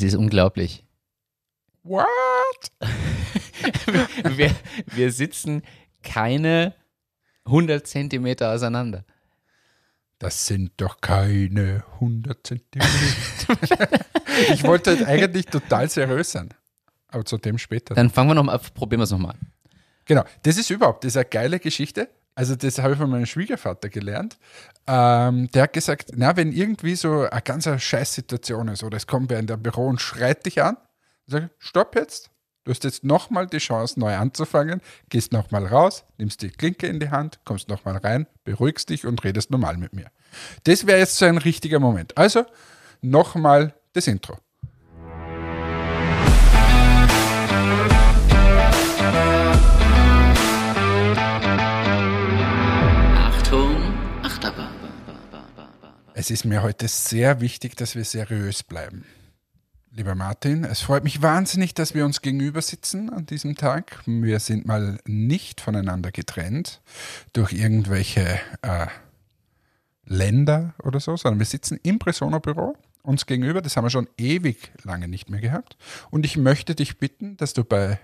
Es ist unglaublich. What? wir, wir sitzen keine 100 Zentimeter auseinander. Das sind doch keine 100 Zentimeter. ich wollte eigentlich total seriös sein. Aber zu dem später. Dann fangen wir nochmal, probieren wir es nochmal. Genau, das ist überhaupt, das ist eine geile Geschichte. Also das habe ich von meinem Schwiegervater gelernt. Ähm, der hat gesagt, na, wenn irgendwie so eine ganz scheiß Situation ist oder es kommt wer in der Büro und schreit dich an, sag stopp jetzt. Du hast jetzt nochmal die Chance, neu anzufangen, gehst nochmal raus, nimmst die Klinke in die Hand, kommst nochmal rein, beruhigst dich und redest normal mit mir. Das wäre jetzt so ein richtiger Moment. Also nochmal das Intro. Es ist mir heute sehr wichtig, dass wir seriös bleiben. Lieber Martin, es freut mich wahnsinnig, dass wir uns gegenüber sitzen an diesem Tag. Wir sind mal nicht voneinander getrennt durch irgendwelche äh, Länder oder so, sondern wir sitzen im Presona-Büro uns gegenüber. Das haben wir schon ewig lange nicht mehr gehabt. Und ich möchte dich bitten, dass du bei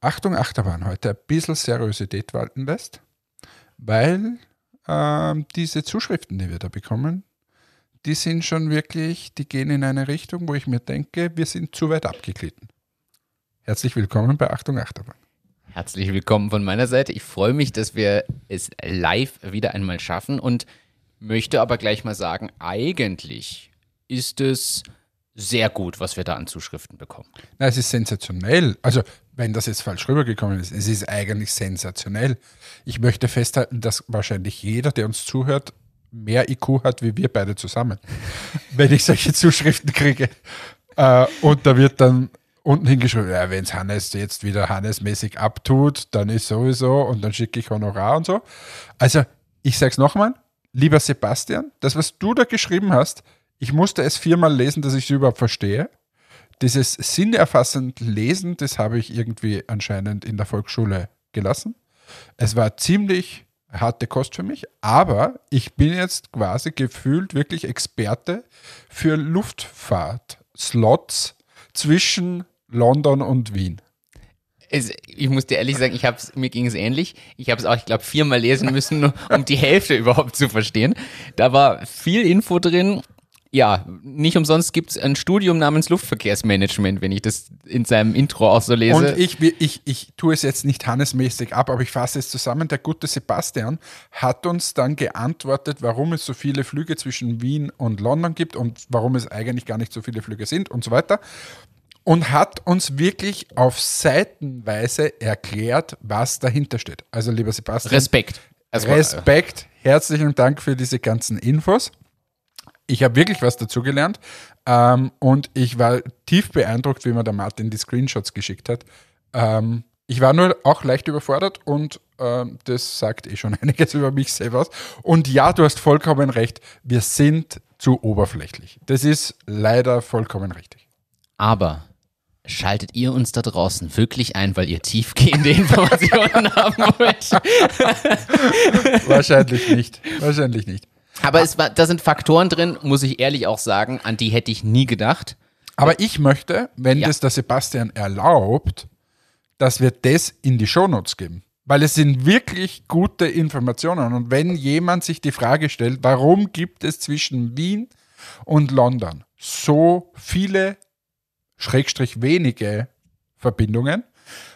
Achtung Achterbahn heute ein bisschen Seriosität walten lässt, weil ähm, diese Zuschriften, die wir da bekommen, die sind schon wirklich, die gehen in eine Richtung, wo ich mir denke, wir sind zu weit abgeglitten. Herzlich willkommen bei Achtung Achterbahn. Herzlich willkommen von meiner Seite. Ich freue mich, dass wir es live wieder einmal schaffen und möchte aber gleich mal sagen, eigentlich ist es sehr gut, was wir da an Zuschriften bekommen. Na, es ist sensationell. Also, wenn das jetzt falsch rübergekommen ist, es ist eigentlich sensationell. Ich möchte festhalten, dass wahrscheinlich jeder, der uns zuhört, mehr IQ hat wie wir beide zusammen. wenn ich solche Zuschriften kriege. Äh, und da wird dann unten hingeschrieben, ja, wenn es Hannes jetzt wieder Hannes-mäßig abtut, dann ist sowieso und dann schicke ich Honorar und so. Also, ich sage es nochmal, lieber Sebastian, das, was du da geschrieben hast, ich musste es viermal lesen, dass ich es überhaupt verstehe. Dieses sinnerfassend Lesen, das habe ich irgendwie anscheinend in der Volksschule gelassen. Es war ziemlich harte Kost für mich, aber ich bin jetzt quasi gefühlt wirklich Experte für Luftfahrt-Slots zwischen London und Wien. Es, ich muss dir ehrlich sagen, ich hab's, mir ging es ähnlich. Ich habe es auch, ich glaube, viermal lesen müssen, um die Hälfte überhaupt zu verstehen. Da war viel Info drin ja, nicht umsonst gibt es ein Studium namens Luftverkehrsmanagement, wenn ich das in seinem Intro auch so lese. Und ich, ich, ich tue es jetzt nicht hannesmäßig ab, aber ich fasse es zusammen. Der gute Sebastian hat uns dann geantwortet, warum es so viele Flüge zwischen Wien und London gibt und warum es eigentlich gar nicht so viele Flüge sind und so weiter. Und hat uns wirklich auf Seitenweise erklärt, was dahinter steht. Also, lieber Sebastian. Respekt. Respekt. Herzlichen Dank für diese ganzen Infos. Ich habe wirklich was dazugelernt ähm, und ich war tief beeindruckt, wie mir der Martin die Screenshots geschickt hat. Ähm, ich war nur auch leicht überfordert und ähm, das sagt eh schon einiges über mich selber aus. Und ja, du hast vollkommen recht, wir sind zu oberflächlich. Das ist leider vollkommen richtig. Aber Schaltet ihr uns da draußen wirklich ein, weil ihr tiefgehende Informationen haben wollt? Wahrscheinlich nicht. Wahrscheinlich nicht. Aber es war, da sind Faktoren drin, muss ich ehrlich auch sagen, an die hätte ich nie gedacht. Aber ich möchte, wenn ja. das der Sebastian erlaubt, dass wir das in die Shownotes geben. Weil es sind wirklich gute Informationen. Und wenn jemand sich die Frage stellt, warum gibt es zwischen Wien und London so viele, schrägstrich wenige Verbindungen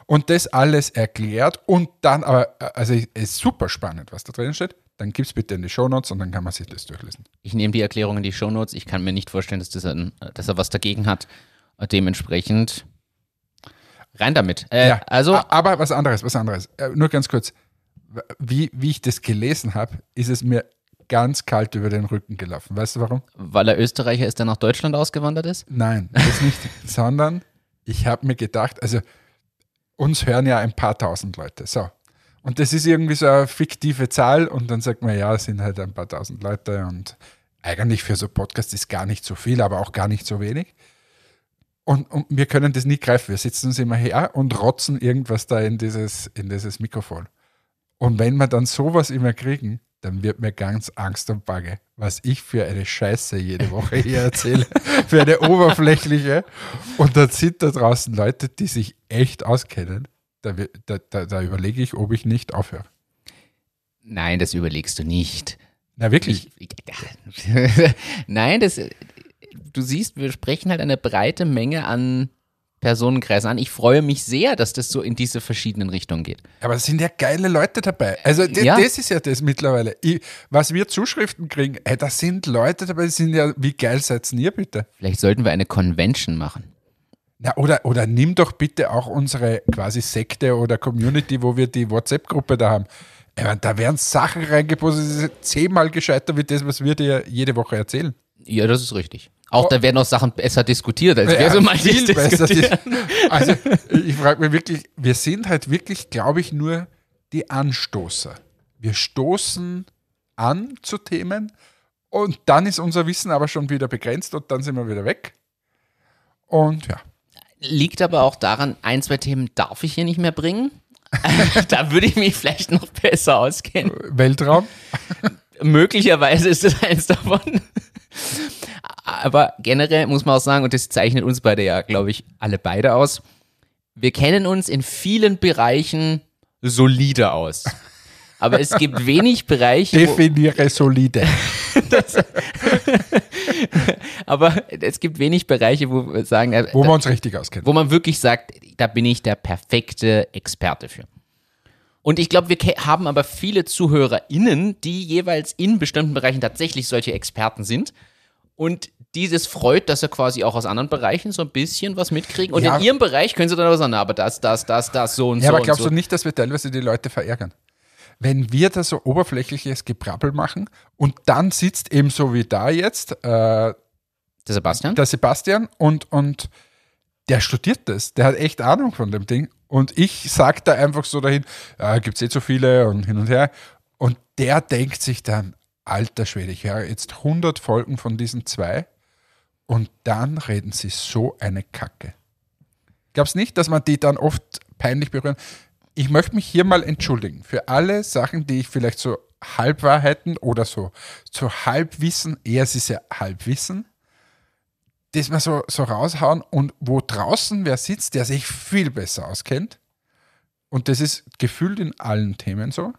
und das alles erklärt und dann aber, also es ist super spannend, was da drin steht, dann gib es bitte in die Shownotes und dann kann man sich das durchlesen. Ich nehme die Erklärung in die Shownotes. Ich kann mir nicht vorstellen, dass, das ein, dass er was dagegen hat. Dementsprechend rein damit. Äh, ja, also, aber was anderes, was anderes. Äh, nur ganz kurz. Wie, wie ich das gelesen habe, ist es mir ganz kalt über den Rücken gelaufen. Weißt du warum? Weil er Österreicher ist, der nach Deutschland ausgewandert ist? Nein, das nicht. sondern ich habe mir gedacht, also uns hören ja ein paar tausend Leute. So, und das ist irgendwie so eine fiktive Zahl und dann sagt man, ja, es sind halt ein paar tausend Leute und eigentlich für so Podcast ist gar nicht so viel, aber auch gar nicht so wenig. Und, und, wir können das nie greifen. Wir sitzen uns immer her und rotzen irgendwas da in dieses, in dieses Mikrofon. Und wenn wir dann sowas immer kriegen, dann wird mir ganz Angst und Bange, was ich für eine Scheiße jede Woche hier erzähle, für eine oberflächliche. Und dann sind da draußen Leute, die sich echt auskennen. Da, da, da, überlege ich, ob ich nicht aufhöre. Nein, das überlegst du nicht. Na wirklich? Ich, Nein, das, du siehst, wir sprechen halt eine breite Menge an Personenkreisen an. Ich freue mich sehr, dass das so in diese verschiedenen Richtungen geht. Aber es sind ja geile Leute dabei. Also ja. das ist ja das mittlerweile. Ich, was wir Zuschriften kriegen, ey, da sind Leute dabei, die sind ja, wie geil seid ihr bitte? Vielleicht sollten wir eine Convention machen. Na, oder, oder nimm doch bitte auch unsere quasi Sekte oder Community, wo wir die WhatsApp-Gruppe da haben. Ja, da werden Sachen reingepostet, zehnmal gescheiter wie das, was wir dir jede Woche erzählen. Ja, das ist richtig. Auch oh. da werden auch Sachen besser diskutiert, als ja, wir so mal viel besser. Also ich frage mich wirklich, wir sind halt wirklich, glaube ich, nur die Anstoßer. Wir stoßen an zu Themen und dann ist unser Wissen aber schon wieder begrenzt und dann sind wir wieder weg. Und ja. Liegt aber auch daran, ein, zwei Themen darf ich hier nicht mehr bringen. da würde ich mich vielleicht noch besser auskennen. Weltraum? Möglicherweise ist es eins davon. Aber generell muss man auch sagen, und das zeichnet uns beide ja, glaube ich, alle beide aus, wir kennen uns in vielen Bereichen solide aus. Aber es gibt wenig Bereiche. Definiere solide. das, aber es gibt wenig Bereiche, wo wir sagen, äh, wo wir uns richtig auskennen. Wo man wirklich sagt, da bin ich der perfekte Experte für. Und ich glaube, wir haben aber viele ZuhörerInnen, die jeweils in bestimmten Bereichen tatsächlich solche Experten sind. Und dieses freut, dass sie quasi auch aus anderen Bereichen so ein bisschen was mitkriegen. Und ja. in ihrem Bereich können sie dann aber sagen, aber das, das, das, das, so und ja, so. Aber glaubst so. du nicht, dass wir teilweise die Leute verärgern? Wenn wir da so oberflächliches Gebrabbel machen und dann sitzt eben so wie da jetzt äh, der Sebastian, der Sebastian und, und der studiert das, der hat echt Ahnung von dem Ding und ich sage da einfach so dahin, ja, gibt es eh zu viele und hin und her und der denkt sich dann, alter Schwede, ich höre jetzt 100 Folgen von diesen zwei und dann reden sie so eine Kacke. Glaubst nicht, dass man die dann oft peinlich berühren? Ich möchte mich hier mal entschuldigen für alle Sachen, die ich vielleicht so Halbwahrheiten oder so, so Halbwissen, eher es ist ja Halbwissen, das wir so, so raushauen und wo draußen wer sitzt, der sich viel besser auskennt. Und das ist gefühlt in allen Themen so.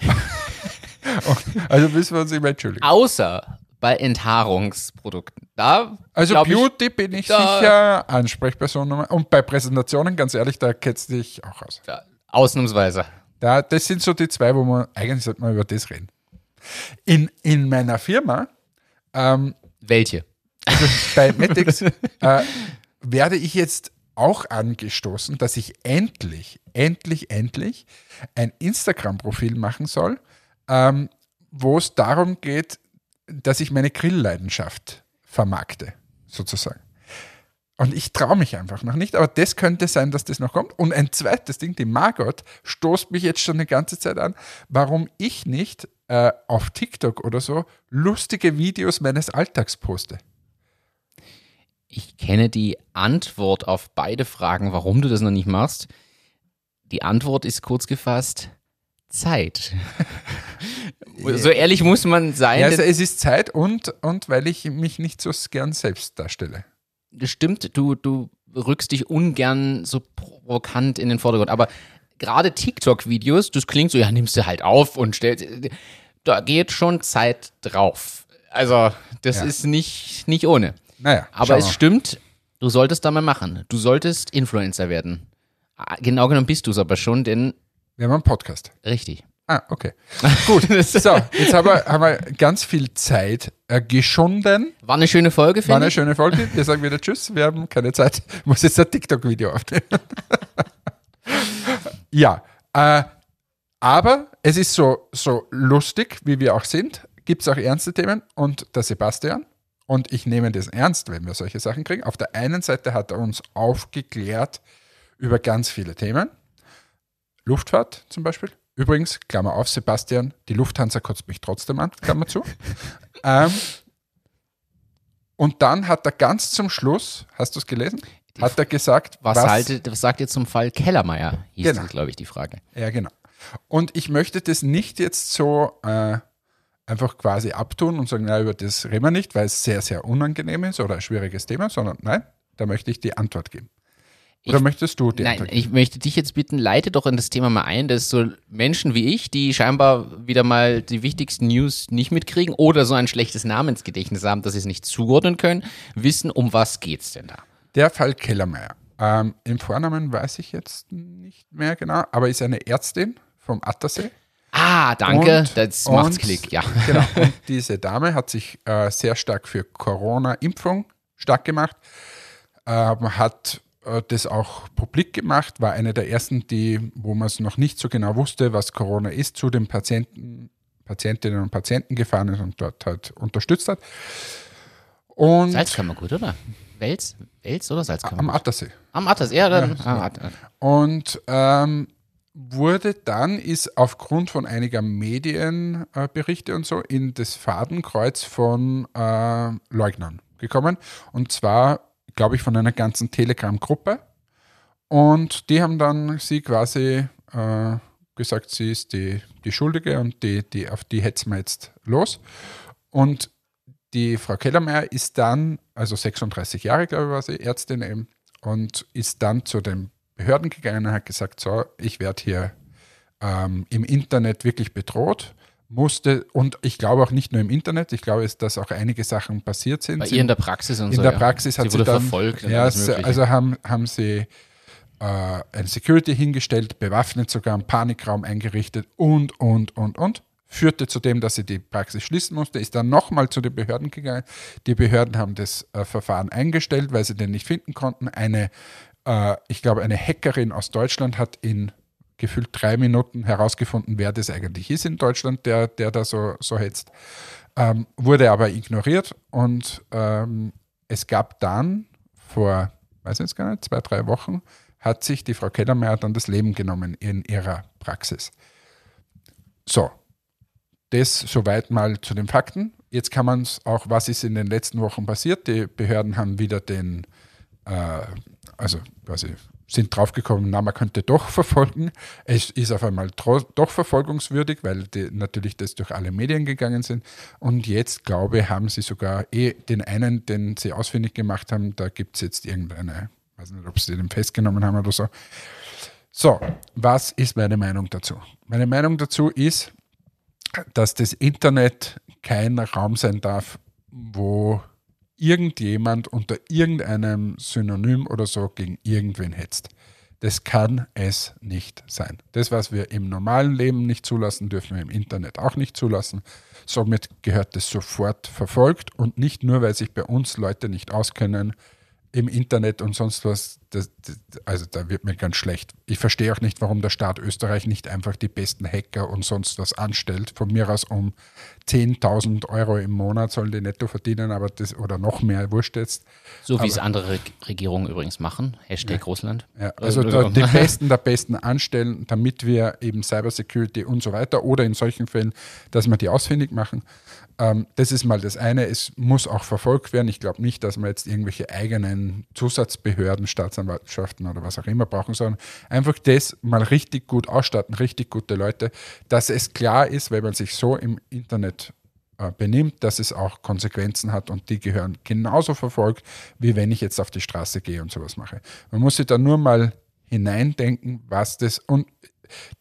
also müssen wir uns immer entschuldigen. Außer bei Enthaarungsprodukten. Da also Beauty ich, bin ich sicher Ansprechperson. Und bei Präsentationen, ganz ehrlich, da kennst du dich auch aus. Ja, ausnahmsweise. Da, das sind so die zwei, wo man, eigentlich sollte man über das reden. In, in meiner Firma. Ähm, Welche? Also bei Metix äh, werde ich jetzt auch angestoßen, dass ich endlich, endlich, endlich ein Instagram-Profil machen soll, ähm, wo es darum geht, dass ich meine Grillleidenschaft vermarkte, sozusagen. Und ich traue mich einfach noch nicht, aber das könnte sein, dass das noch kommt. Und ein zweites Ding, die Margot stoßt mich jetzt schon eine ganze Zeit an, warum ich nicht äh, auf TikTok oder so lustige Videos meines Alltags poste. Ich kenne die Antwort auf beide Fragen, warum du das noch nicht machst. Die Antwort ist kurz gefasst, Zeit. so ehrlich muss man sein. Ja, also es ist Zeit und, und weil ich mich nicht so gern selbst darstelle. Das stimmt, du, du rückst dich ungern so provokant in den Vordergrund. Aber gerade TikTok-Videos, das klingt so, ja, nimmst du halt auf und stellst. Da geht schon Zeit drauf. Also, das ja. ist nicht, nicht ohne. Naja. Aber es stimmt, du solltest da mal machen. Du solltest Influencer werden. Ah, genau genommen bist du es aber schon, denn. Wir haben einen Podcast. Richtig. Ah, okay. Gut. so, jetzt haben wir, haben wir ganz viel Zeit äh, geschunden. War eine schöne Folge, finde ich. War eine schöne Folge. Wir sagen wieder Tschüss. Wir haben keine Zeit. Ich muss jetzt ein TikTok-Video aufnehmen. ja. Äh, aber es ist so, so lustig, wie wir auch sind. Gibt es auch ernste Themen. Und der Sebastian, und ich nehme das ernst, wenn wir solche Sachen kriegen. Auf der einen Seite hat er uns aufgeklärt über ganz viele Themen. Luftfahrt zum Beispiel. Übrigens, Klammer auf, Sebastian, die Lufthansa kotzt mich trotzdem an, Klammer zu. ähm, und dann hat er ganz zum Schluss, hast du es gelesen? Hat er gesagt, was, was, haltet, was sagt ihr zum Fall Kellermeier? Hieß genau. glaube ich, die Frage. Ja, genau. Und ich möchte das nicht jetzt so äh, einfach quasi abtun und sagen, na, über das reden wir nicht, weil es sehr, sehr unangenehm ist oder ein schwieriges Thema, sondern nein, da möchte ich die Antwort geben. Oder Ich- möchtest du die Nein, geben? ich möchte dich jetzt bitten, leite doch in das Thema mal ein, dass so Menschen wie ich, die scheinbar wieder mal die wichtigsten News nicht mitkriegen oder so ein schlechtes Namensgedächtnis haben, dass sie es nicht zuordnen können, wissen, um was geht's denn da? Der Fall Kellermeier. Ähm, Im Vornamen weiß ich jetzt nicht mehr genau, aber ist eine Ärztin vom Attersee. Ah, danke, Und- das macht's und- Klick, ja. Genau. Und diese Dame hat sich äh, sehr stark für Corona-Impfung stark gemacht, ähm, hat das auch publik gemacht, war eine der ersten, die, wo man es noch nicht so genau wusste, was Corona ist, zu den Patienten, Patientinnen und Patienten gefahren ist und dort halt unterstützt hat. Und Salzkammergut, oder? Wels? Wels oder am Salzkammergut? Attersee. Am Atlas, ja, dann. ah, Atlas. Und ähm, wurde dann, ist aufgrund von einiger Medienberichte äh, und so in das Fadenkreuz von äh, Leugnern gekommen. Und zwar, glaube ich, von einer ganzen Telegram-Gruppe. Und die haben dann sie quasi äh, gesagt, sie ist die, die Schuldige und die, die, auf die hetzen wir jetzt los. Und die Frau Kellermeier ist dann, also 36 Jahre, glaube ich, war sie, Ärztin eben, und ist dann zu den Behörden gegangen und hat gesagt, so, ich werde hier ähm, im Internet wirklich bedroht, musste, und ich glaube auch nicht nur im Internet, ich glaube, dass auch einige Sachen passiert sind. Bei Sie- ihr in der Praxis und in so. der ja. Praxis hat sie sie, wurde dann, verfolgt. Ja, also haben, haben sie äh, ein Security hingestellt, bewaffnet sogar einen Panikraum eingerichtet und, und, und, und. Führte zu dem, dass sie die Praxis schließen musste, ist dann nochmal zu den Behörden gegangen. Die Behörden haben das äh, Verfahren eingestellt, weil sie den nicht finden konnten. Eine, äh, ich glaube, eine Hackerin aus Deutschland hat in gefühlt drei Minuten herausgefunden, wer das eigentlich ist in Deutschland, der, der da so, so hetzt. Ähm, wurde aber ignoriert und ähm, es gab dann vor, weiß jetzt gar nicht, zwei, drei Wochen, hat sich die Frau Kellermeier dann das Leben genommen in ihrer Praxis. So, das soweit mal zu den Fakten. Jetzt kann man es auch, was ist in den letzten Wochen passiert? Die Behörden haben wieder den, äh, also quasi sind draufgekommen, na, man könnte doch verfolgen. Es ist auf einmal doch verfolgungswürdig, weil die, natürlich das durch alle Medien gegangen sind. Und jetzt, glaube ich, haben sie sogar eh den einen, den sie ausfindig gemacht haben, da gibt es jetzt irgendeine, weiß nicht, ob sie den festgenommen haben oder so. So, was ist meine Meinung dazu? Meine Meinung dazu ist, dass das Internet kein Raum sein darf, wo irgendjemand unter irgendeinem Synonym oder so gegen irgendwen hetzt. Das kann es nicht sein. Das, was wir im normalen Leben nicht zulassen, dürfen wir im Internet auch nicht zulassen. Somit gehört es sofort verfolgt und nicht nur, weil sich bei uns Leute nicht auskennen im Internet und sonst was. Das, das, also da wird mir ganz schlecht. Ich verstehe auch nicht, warum der Staat Österreich nicht einfach die besten Hacker und sonst was anstellt. Von mir aus um 10.000 Euro im Monat sollen die netto verdienen, aber das oder noch mehr, wurscht jetzt. so wie es andere Reg- Regierungen übrigens machen. Hashtag Russland. Ja, also Äh, da, die Besten der Besten anstellen, damit wir eben Cybersecurity und so weiter oder in solchen Fällen, dass wir die ausfindig machen. Ähm, das ist mal das eine. Es muss auch verfolgt werden. Ich glaube nicht, dass wir jetzt irgendwelche eigenen Zusatzbehörden, Staatsanwaltschaften oder was auch immer brauchen, sondern einfach das mal richtig gut ausstatten, richtig gute Leute, dass es klar ist, wenn man sich so im Internet äh, benimmt, dass es auch Konsequenzen hat und die gehören genauso verfolgt, wie wenn ich jetzt auf die Straße gehe und sowas mache. Man muss sich da nur mal hineindenken, was das und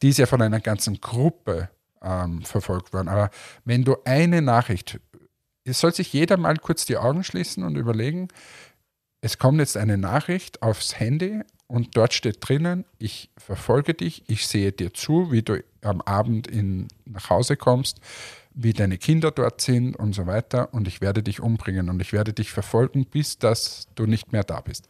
die ist ja von einer ganzen Gruppe ähm, verfolgt worden. Aber wenn du eine Nachricht, es soll sich jeder mal kurz die Augen schließen und überlegen, es kommt jetzt eine Nachricht aufs Handy und dort steht drinnen, ich verfolge dich, ich sehe dir zu, wie du am Abend in, nach Hause kommst, wie deine Kinder dort sind und so weiter und ich werde dich umbringen und ich werde dich verfolgen, bis dass du nicht mehr da bist.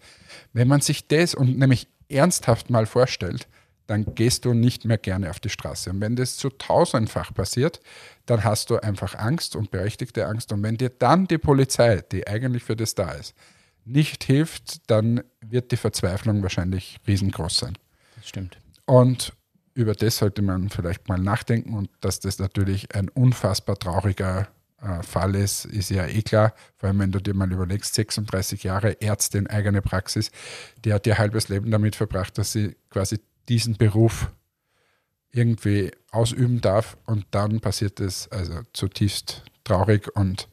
Wenn man sich das und nämlich ernsthaft mal vorstellt, dann gehst du nicht mehr gerne auf die Straße. Und wenn das zu tausendfach passiert, dann hast du einfach Angst und berechtigte Angst. Und wenn dir dann die Polizei, die eigentlich für das da ist, nicht hilft, dann wird die Verzweiflung wahrscheinlich riesengroß sein. Das stimmt. Und über das sollte man vielleicht mal nachdenken und dass das natürlich ein unfassbar trauriger äh, Fall ist, ist ja eh klar. Vor allem, wenn du dir mal überlegst, 36 Jahre Ärztin, eigene Praxis, die hat ihr halbes Leben damit verbracht, dass sie quasi diesen Beruf irgendwie ausüben darf und dann passiert es also zutiefst traurig und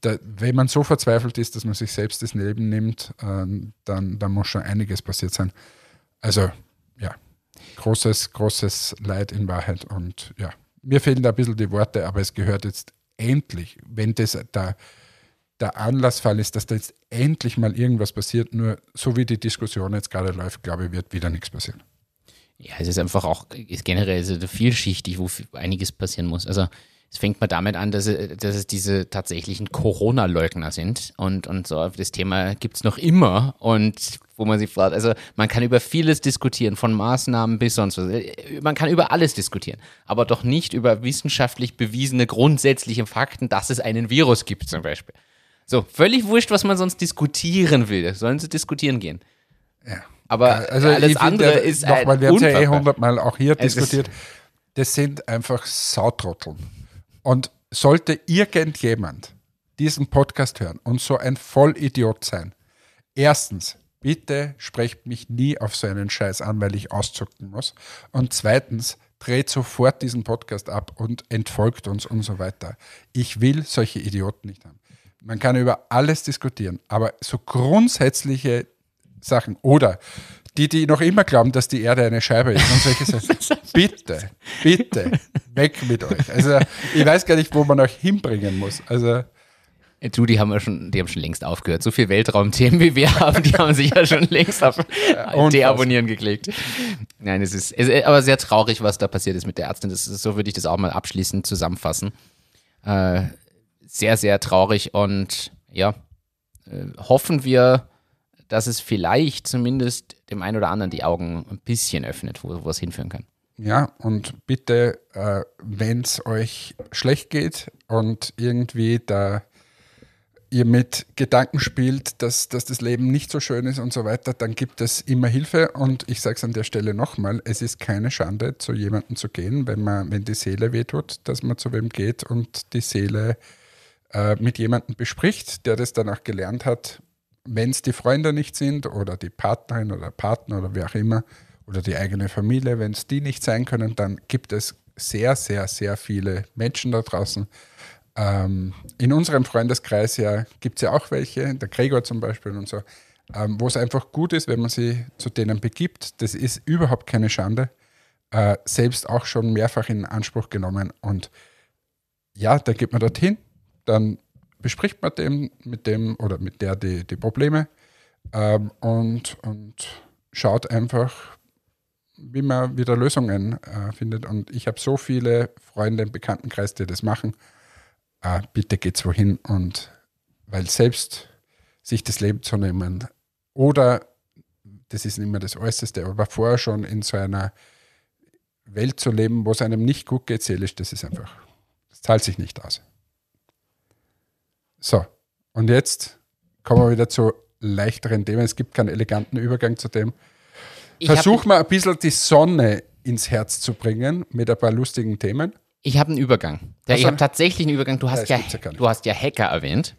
da, wenn man so verzweifelt ist, dass man sich selbst das Leben nimmt, äh, dann, dann muss schon einiges passiert sein. Also ja, großes, großes Leid in Wahrheit und ja, mir fehlen da ein bisschen die Worte, aber es gehört jetzt endlich, wenn das der, der Anlassfall ist, dass da jetzt endlich mal irgendwas passiert, nur so wie die Diskussion jetzt gerade läuft, glaube ich, wird wieder nichts passieren. Ja, es ist einfach auch ist generell so vielschichtig, wo einiges passieren muss. Also es fängt mal damit an, dass, dass es diese tatsächlichen Corona-Leugner sind und, und so das Thema gibt es noch immer und wo man sich fragt, also man kann über vieles diskutieren, von Maßnahmen bis sonst was. Man kann über alles diskutieren, aber doch nicht über wissenschaftlich bewiesene grundsätzliche Fakten, dass es einen Virus gibt zum Beispiel. So, völlig wurscht, was man sonst diskutieren will. Sollen sie diskutieren gehen. Ja. Aber also alles andere ja, ist nochmal, ein wir haben es ja eh hundertmal auch hier Es diskutiert. Das sind einfach Sautrotteln. Und sollte irgendjemand diesen Podcast hören und so ein Vollidiot sein, erstens, bitte sprecht mich nie auf so einen Scheiß an, weil ich auszucken muss. Und zweitens, dreht sofort diesen Podcast ab und entfolgt uns und so weiter. Ich will solche Idioten nicht haben. Man kann über alles diskutieren, aber so grundsätzliche Sachen oder die, die noch immer glauben, dass die Erde eine Scheibe ist und solche Sachen. bitte, bitte, weg mit euch. Also ich weiß gar nicht, wo man euch hinbringen muss. Also Äh, Du, die haben ja schon, die haben schon längst aufgehört. So viel Weltraumthemen wie wir haben, die haben sich ja schon längst auf unfassbar. Deabonnieren geklickt. Nein, es ist, es ist aber sehr traurig, was da passiert ist mit der Ärztin. Das ist, so würde ich das auch mal abschließend zusammenfassen. Äh, sehr, sehr traurig und ja, äh, hoffen wir, dass es vielleicht zumindest dem einen oder anderen die Augen ein bisschen öffnet, wo, wo es hinführen kann. ja, und bitte, äh, wenn es euch schlecht geht und irgendwie da ihr mit Gedanken spielt, dass, dass das Leben nicht so schön ist und so weiter, dann gibt es immer Hilfe. Und ich sage es an der Stelle nochmal, es ist keine Schande, zu jemandem zu gehen, wenn, man, wenn die Seele wehtut, dass man zu wem geht und die Seele äh, mit jemandem bespricht, der das dann auch gelernt hat, wenn es die Freunde nicht sind oder die Partnerin oder Partner oder wer auch immer oder die eigene Familie, wenn es die nicht sein können, dann gibt es sehr, sehr, sehr viele Menschen da draußen. Ähm, in unserem Freundeskreis ja gibt es ja auch welche, der Gregor zum Beispiel und so, ähm, wo es einfach gut ist, wenn man sich zu denen begibt. Das ist überhaupt keine Schande. Äh, selbst auch schon mehrfach in Anspruch genommen und ja, dann geht man dorthin, dann bespricht man dem, mit dem oder mit der die, die Probleme ähm, und, und schaut einfach, wie man wieder Lösungen äh, findet. Und ich habe so viele Freunde im Bekanntenkreis, die das machen. Äh, bitte geht's wohin und weil selbst sich das Leben zu nehmen oder das ist nicht mehr das Äußerste, aber vorher schon in so einer Welt zu leben, wo es einem nicht gut geht, seelisch, das ist einfach, das zahlt sich nicht aus. So, und jetzt kommen wir wieder zu leichteren Themen. Es gibt keinen eleganten Übergang zu dem. Versuch mal ein bisschen die Sonne ins Herz zu bringen mit ein paar lustigen Themen. Ich habe einen Übergang. Ja, ich so. habe tatsächlich einen Übergang. Du hast, ja, ja du hast ja Hacker erwähnt.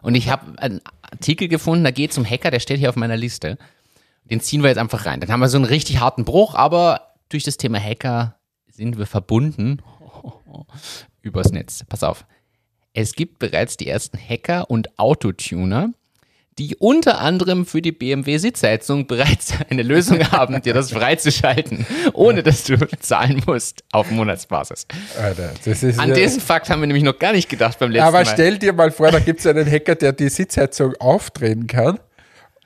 Und ich habe einen Artikel gefunden, da geht es um Hacker, der steht hier auf meiner Liste. Den ziehen wir jetzt einfach rein. Dann haben wir so einen richtig harten Bruch, aber durch das Thema Hacker sind wir verbunden übers Netz. Pass auf. Es gibt bereits die ersten Hacker und Autotuner, die unter anderem für die BMW Sitzheizung bereits eine Lösung haben, dir das freizuschalten, ohne dass du zahlen musst auf Monatsbasis. Alter, An diesen Fakt haben wir nämlich noch gar nicht gedacht beim letzten Aber Mal. stell dir mal vor, da gibt es einen Hacker, der die Sitzheizung aufdrehen kann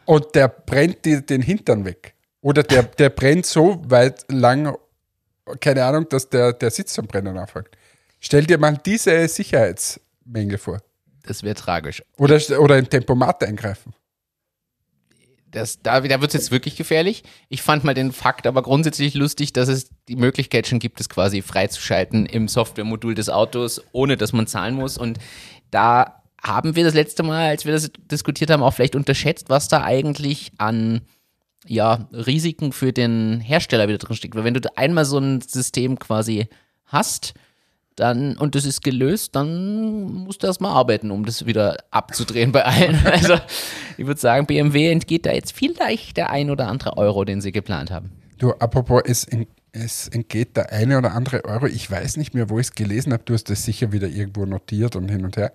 und der brennt dir den Hintern weg. Oder der, der brennt so weit lang, keine Ahnung, dass der, der Sitz zum Brennen anfängt. Stell dir mal diese Sicherheitsmängel vor. Das wäre tragisch. Oder, oder ein Tempomat eingreifen. Das, da da wird es jetzt wirklich gefährlich. Ich fand mal den Fakt aber grundsätzlich lustig, dass es die Möglichkeit schon gibt, es quasi freizuschalten im Softwaremodul des Autos, ohne dass man zahlen muss. Und da haben wir das letzte Mal, als wir das diskutiert haben, auch vielleicht unterschätzt, was da eigentlich an ja, Risiken für den Hersteller wieder drin steckt. Weil wenn du einmal so ein System quasi hast, dann, und das ist gelöst, dann musst du erstmal arbeiten, um das wieder abzudrehen bei allen. Also, ich würde sagen, BMW entgeht da jetzt vielleicht der ein oder andere Euro, den sie geplant haben. Du, apropos, es es entgeht der eine oder andere Euro. Ich weiß nicht mehr, wo ich es gelesen habe. Du hast das sicher wieder irgendwo notiert und hin und her.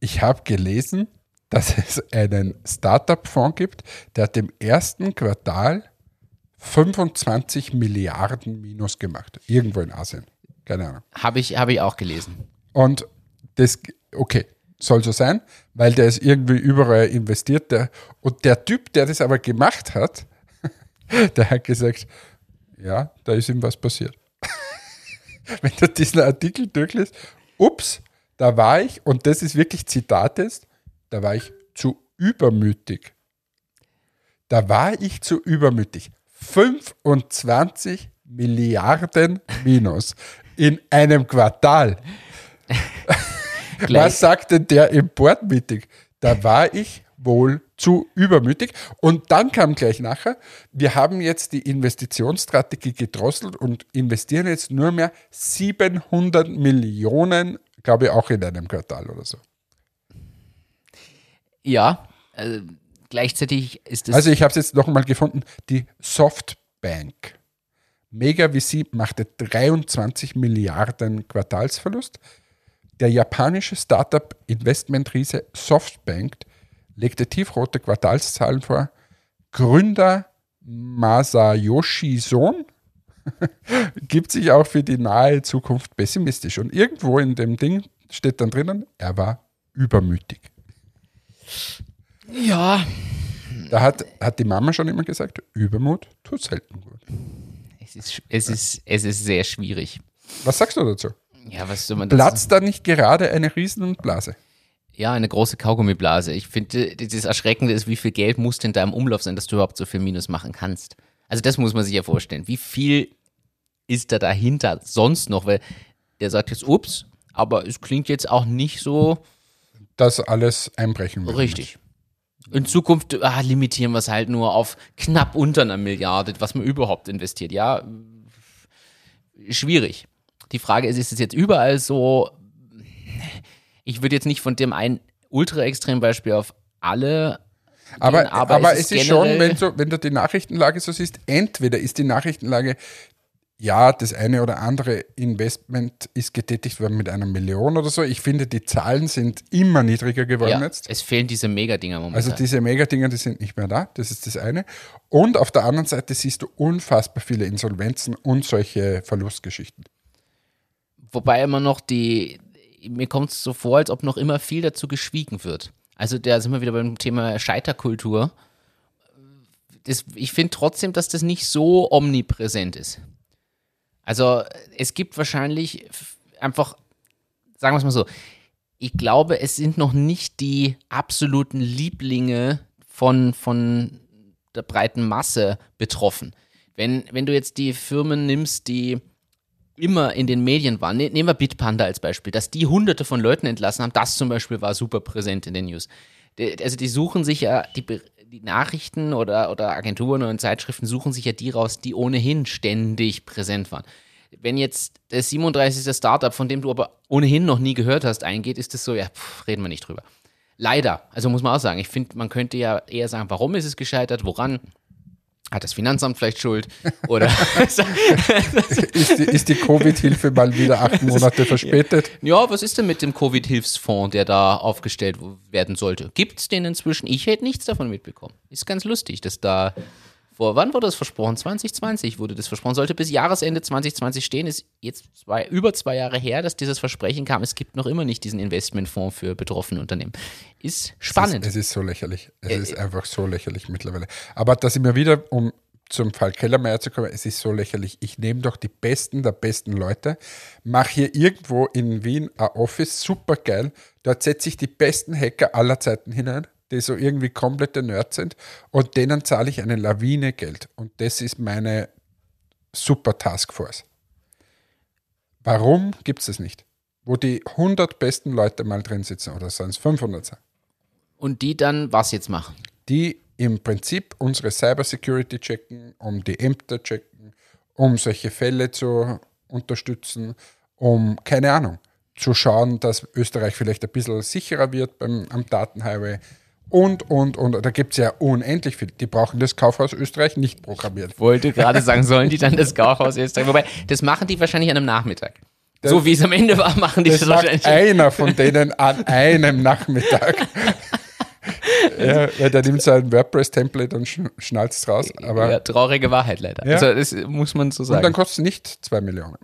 Ich habe gelesen, dass es einen Startup-Fonds gibt, der hat im ersten Quartal 25 Milliarden Minus gemacht. Irgendwo in Asien. Keine Ahnung. Habe ich, hab ich auch gelesen. Und das, okay, soll so sein, weil der ist irgendwie überall investiert. Der, und der Typ, der das aber gemacht hat, der hat gesagt, ja, da ist ihm was passiert. Wenn du diesen Artikel durchliest, ups, da war ich, und das ist wirklich Zitat ist, da war ich zu übermütig. Da war ich zu übermütig. 25 Milliarden Minus in einem Quartal. Was sagt denn der im Board-Meeting? Da war ich wohl zu übermütig. Und dann kam gleich nachher, wir haben jetzt die Investitionsstrategie gedrosselt und investieren jetzt nur mehr 700 Millionen, glaube ich, auch in einem Quartal oder so. Ja, also gleichzeitig ist es. Also ich habe es jetzt noch mal gefunden, die Softbank. Mega VC machte 23 Milliarden Quartalsverlust. Der japanische Startup-Investment-Riese Softbank legte tiefrote Quartalszahlen vor. Gründer Masayoshi Sohn gibt sich auch für die nahe Zukunft pessimistisch. Und irgendwo in dem Ding steht dann drinnen, er war übermütig. Ja. Da hat, hat die Mama schon immer gesagt, Übermut tut selten gut. Es ist, es ist, es ist sehr schwierig. Was sagst du dazu? Ja, was soll man dazu Platzt da nicht gerade eine Riesenblase? Ja, eine große Kaugummiblase. Ich finde, das Erschreckende ist, wie viel Geld muss denn da im Umlauf sein, dass du überhaupt so viel Minus machen kannst. Also das muss man sich ja vorstellen. Wie viel ist da dahinter sonst noch? Weil der sagt jetzt, ups, aber es klingt jetzt auch nicht so Dass alles einbrechen wird. richtig. In Zukunft ah, limitieren wir es halt nur auf knapp unter einer Milliarde, was man überhaupt investiert. Ja, schwierig. Die Frage ist, ist es jetzt überall so? Ich würde jetzt nicht von dem einen Ultra-Extrem-Beispiel auf alle Aber, gehen, aber, es ist schon, wenn, so, wenn du die Nachrichtenlage so siehst, entweder ist die Nachrichtenlage, ja, das eine oder andere Investment ist getätigt worden mit einer Million oder so. Ich finde, die Zahlen sind immer niedriger geworden ja, jetzt. es fehlen diese Megadinger momentan. Also diese Megadinger, die sind nicht mehr da, das ist das eine. Und auf der anderen Seite siehst du unfassbar viele Insolvenzen und solche Verlustgeschichten. Wobei immer noch die, mir kommt es so vor, als ob noch immer viel dazu geschwiegen wird. Also da sind wir wieder beim Thema Scheiterkultur. Das, ich finde trotzdem, dass das nicht so omnipräsent ist. Also es gibt wahrscheinlich einfach, sagen wir es mal so, ich glaube, es sind noch nicht die absoluten Lieblinge von, von der breiten Masse betroffen. Wenn, wenn du jetzt die Firmen nimmst, die immer in den Medien waren, ne, nehmen wir Bitpanda als Beispiel, dass die hunderte von Leuten entlassen haben, das zum Beispiel war super präsent in den News. Also die suchen sich ja, die, die Nachrichten oder, oder Agenturen und Zeitschriften suchen sich ja die raus, die ohnehin ständig präsent waren. Wenn jetzt das 37. Startup, von dem du aber ohnehin noch nie gehört hast, eingeht, ist es so, ja, pff, reden wir nicht drüber. Leider, also muss man auch sagen, ich finde, man könnte ja eher sagen, warum ist es gescheitert, woran? Hat das Finanzamt vielleicht Schuld? Oder Ist die, ist die Covid-Hilfe mal wieder acht Monate verspätet? Ja, was ist denn mit dem Covid-Hilfsfonds, der da aufgestellt werden sollte? Gibt es den inzwischen? Ich hätte nichts davon mitbekommen. Ist ganz lustig, dass da vor, wann wurde das versprochen? 2020 wurde das versprochen. Sollte bis Jahresende 2020 stehen. Ist jetzt zwei, über zwei Jahre her, dass dieses Versprechen kam. Es gibt noch immer nicht diesen Investmentfonds für betroffene Unternehmen. Ist spannend. Es ist, es ist so lächerlich. Es Äh, ist einfach so lächerlich mittlerweile. Aber dass ich mir wieder, um zum Fall Kellermeier zu kommen, es ist so lächerlich. Ich nehme doch die Besten der besten Leute, mache hier irgendwo in Wien ein Office, super geil. Dort setze ich die besten Hacker aller Zeiten hinein, die so irgendwie komplette Nerds sind und denen zahle ich eine Lawine Geld. Und das ist meine super Taskforce. Warum gibt es das nicht? Wo die 100 besten Leute mal drin sitzen oder sollen es 500 sein? Und die dann was jetzt machen? die im Prinzip unsere Cybersecurity checken, um die Ämter checken, um solche Fälle zu unterstützen, um, keine Ahnung, zu schauen, dass Österreich vielleicht ein bisschen sicherer wird beim, am Datenhighway und, und, und. Da gibt es ja unendlich viel. Die brauchen das Kaufhaus Österreich nicht programmiert. Wollte gerade sagen, sollen die dann das Kaufhaus Österreich? Wobei, das machen die wahrscheinlich an einem Nachmittag. so wie es am Ende war, machen die das, Das wahrscheinlich. einer von denen an einem Nachmittag. ja, weil der nimmt sein WordPress-Template und schn schnalzt es raus. Aber Ja, traurige Wahrheit leider. Ja. Also das muss man so und dann sagen. kostet es nicht zwei Millionen.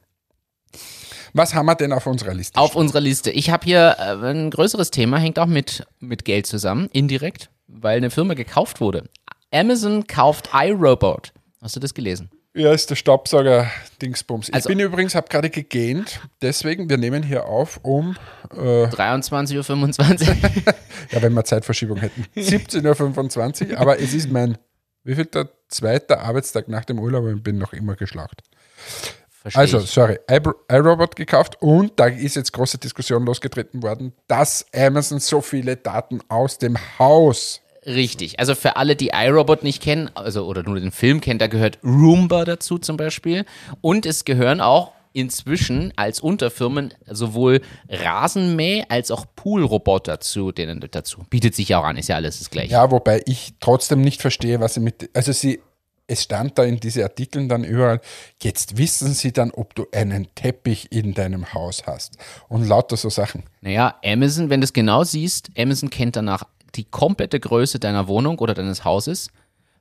Was haben wir denn auf unserer Liste? Auf unserer Liste. Ich habe hier äh, ein größeres Thema, hängt auch mit, mit Geld zusammen, indirekt, weil eine Firma gekauft wurde. Amazon kauft iRobot. Hast du das gelesen? Ja, ist der Staubsauger Dingsbums. Ich Also- bin übrigens, habe gerade gegähnt, deswegen, wir nehmen hier auf um, äh, 23.25 Uhr. ja, wenn wir Zeitverschiebung hätten, 17.25 Uhr, aber es ist mein, wie viel der zweite Arbeitstag nach dem Urlaub und ich bin noch immer geschlacht. Verstehe Also, ich. sorry, iRobot gekauft und da ist jetzt große Diskussion losgetreten worden, dass Amazon so viele Daten aus dem Haus. Richtig. Also für alle, die iRobot nicht kennen, also oder nur den Film kennen, da gehört Roomba dazu zum Beispiel. Und es gehören auch inzwischen als Unterfirmen sowohl Rasenmäh- als auch Poolroboter zu denen dazu. Bietet sich ja auch an, ist ja alles das gleiche. Ja, wobei ich trotzdem nicht verstehe, was sie mit. Also sie, es stand da in diese Artikeln dann überall, jetzt wissen sie dann, ob du einen Teppich in deinem Haus hast. Und lauter so Sachen. Naja, Amazon, wenn du es genau siehst, Amazon kennt danach die komplette Größe deiner Wohnung oder deines Hauses,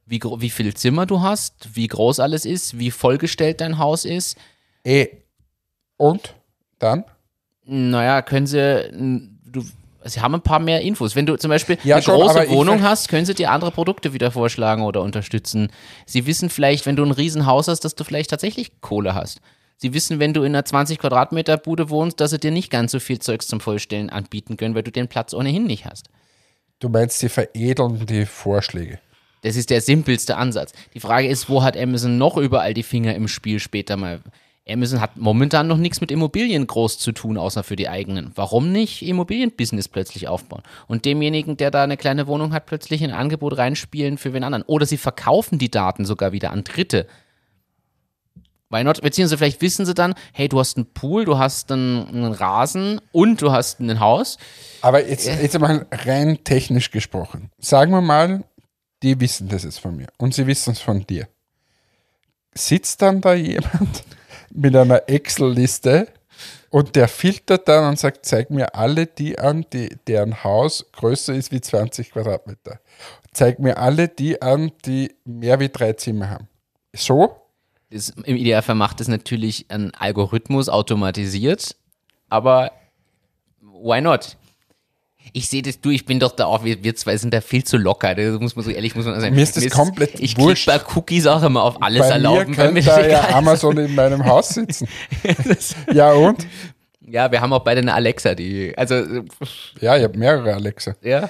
wie, wie viel Zimmer du hast, wie groß alles ist, wie vollgestellt dein Haus ist. Eh. Und dann? Naja, können sie, du, sie haben ein paar mehr Infos. Wenn du zum Beispiel Ja, eine schon, große Wohnung hast, können sie dir andere Produkte wieder vorschlagen oder unterstützen. Sie wissen vielleicht, wenn du ein Riesenhaus hast, dass du vielleicht tatsächlich Kohle hast. Sie wissen, wenn du in einer 20 Quadratmeter Bude wohnst, dass sie dir nicht ganz so viel Zeugs zum Vollstellen anbieten können, weil du den Platz ohnehin nicht hast. Du meinst, sie veredeln die Vorschläge. Das ist der simpelste Ansatz. Die Frage ist, wo hat Amazon noch überall die Finger im Spiel später mal? Amazon hat momentan noch nichts mit Immobilien groß zu tun, außer für die eigenen. Warum nicht Immobilienbusiness plötzlich aufbauen? Und demjenigen, der da eine kleine Wohnung hat, plötzlich ein Angebot reinspielen für wen anderen. Oder sie verkaufen die Daten sogar wieder an Dritte. Why not? Beziehungsweise vielleicht wissen sie dann, hey, du hast einen Pool, du hast einen, einen Rasen und du hast ein Haus. Aber jetzt, jetzt mal rein technisch gesprochen. Sagen wir mal, die wissen das jetzt von mir und sie wissen es von dir. Sitzt dann da jemand mit einer Excel-Liste und der filtert dann und sagt, zeig mir alle die an, die, deren Haus größer ist wie 20 Quadratmeter. Zeig mir alle die an, die mehr wie drei Zimmer haben. So? Das, Im Idealfall macht es natürlich ein Algorithmus automatisiert, aber why not? Ich sehe das, du, ich bin doch da auch, wir, wir zwei sind da viel zu locker, das muss man so ehrlich muss man sagen. Mir ist das komplett Ich wurscht. bei Cookies auch immer auf alles Bei erlauben. mir könnte mir da ja ist. Amazon in meinem Haus sitzen. ja und? Ja, wir haben auch beide eine Alexa, die, also, Ja, ich habe mehrere Alexa. ja.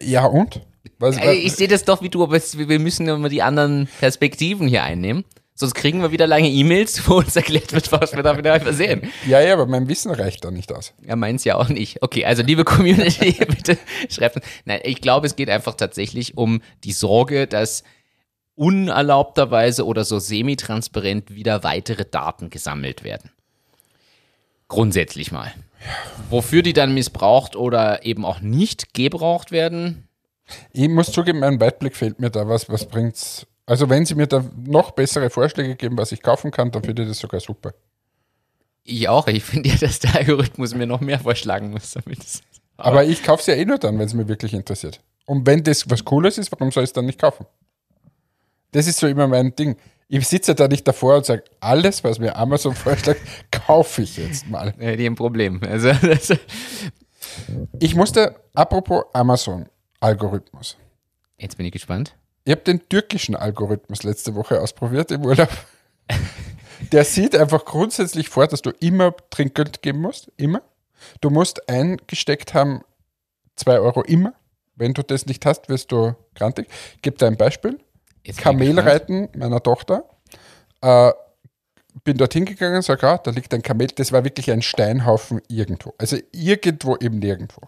Ja und? Was, Ey, Ich sehe das doch wie du, aber wir müssen immer die anderen Perspektiven hier einnehmen. Sonst kriegen wir wieder lange E-Mails, wo uns erklärt wird, was wir da wieder übersehen. Ja, ja, aber mein Wissen reicht da nicht aus. Ja, meins ja auch nicht. Okay, also liebe Community, bitte schreibt. Nein, ich glaube, es geht einfach tatsächlich um die Sorge, dass unerlaubterweise oder so semi-transparent wieder weitere Daten gesammelt werden. Grundsätzlich mal. Wofür die dann missbraucht oder eben auch nicht gebraucht werden, Ich muss zugeben, mein Weitblick fehlt mir da. Was, was bringt's? Also, wenn Sie mir da noch bessere Vorschläge geben, was ich kaufen kann, dann finde ich das sogar super. ich auch. Ich finde ja, dass der Algorithmus mir noch mehr vorschlagen muss, damit es Aber ich kaufe es ja eh nur dann, wenn es mir wirklich interessiert. Und wenn das was Cooles ist, warum soll ich es dann nicht kaufen? Das ist so immer mein Ding. Ich sitze da nicht davor und sage, alles, was mir Amazon vorschlägt, kaufe ich jetzt mal. äh, die ein Problem. Also, Ich musste, apropos Amazon-Algorithmus. jetzt bin ich gespannt. Ich habe den türkischen Algorithmus letzte Woche ausprobiert im Urlaub. Der sieht einfach grundsätzlich vor, dass du immer Trinkgeld geben musst. Immer. Du musst eingesteckt haben, 2 Euro immer. Wenn du das nicht hast, wirst du grantig. Ich gebe dir ein Beispiel. Jetzt. Kamelreiten meiner Tochter. Äh, bin dorthin gegangen, sag, ja, da liegt ein Kamel. Das war wirklich ein Steinhaufen irgendwo. Also irgendwo eben nirgendwo.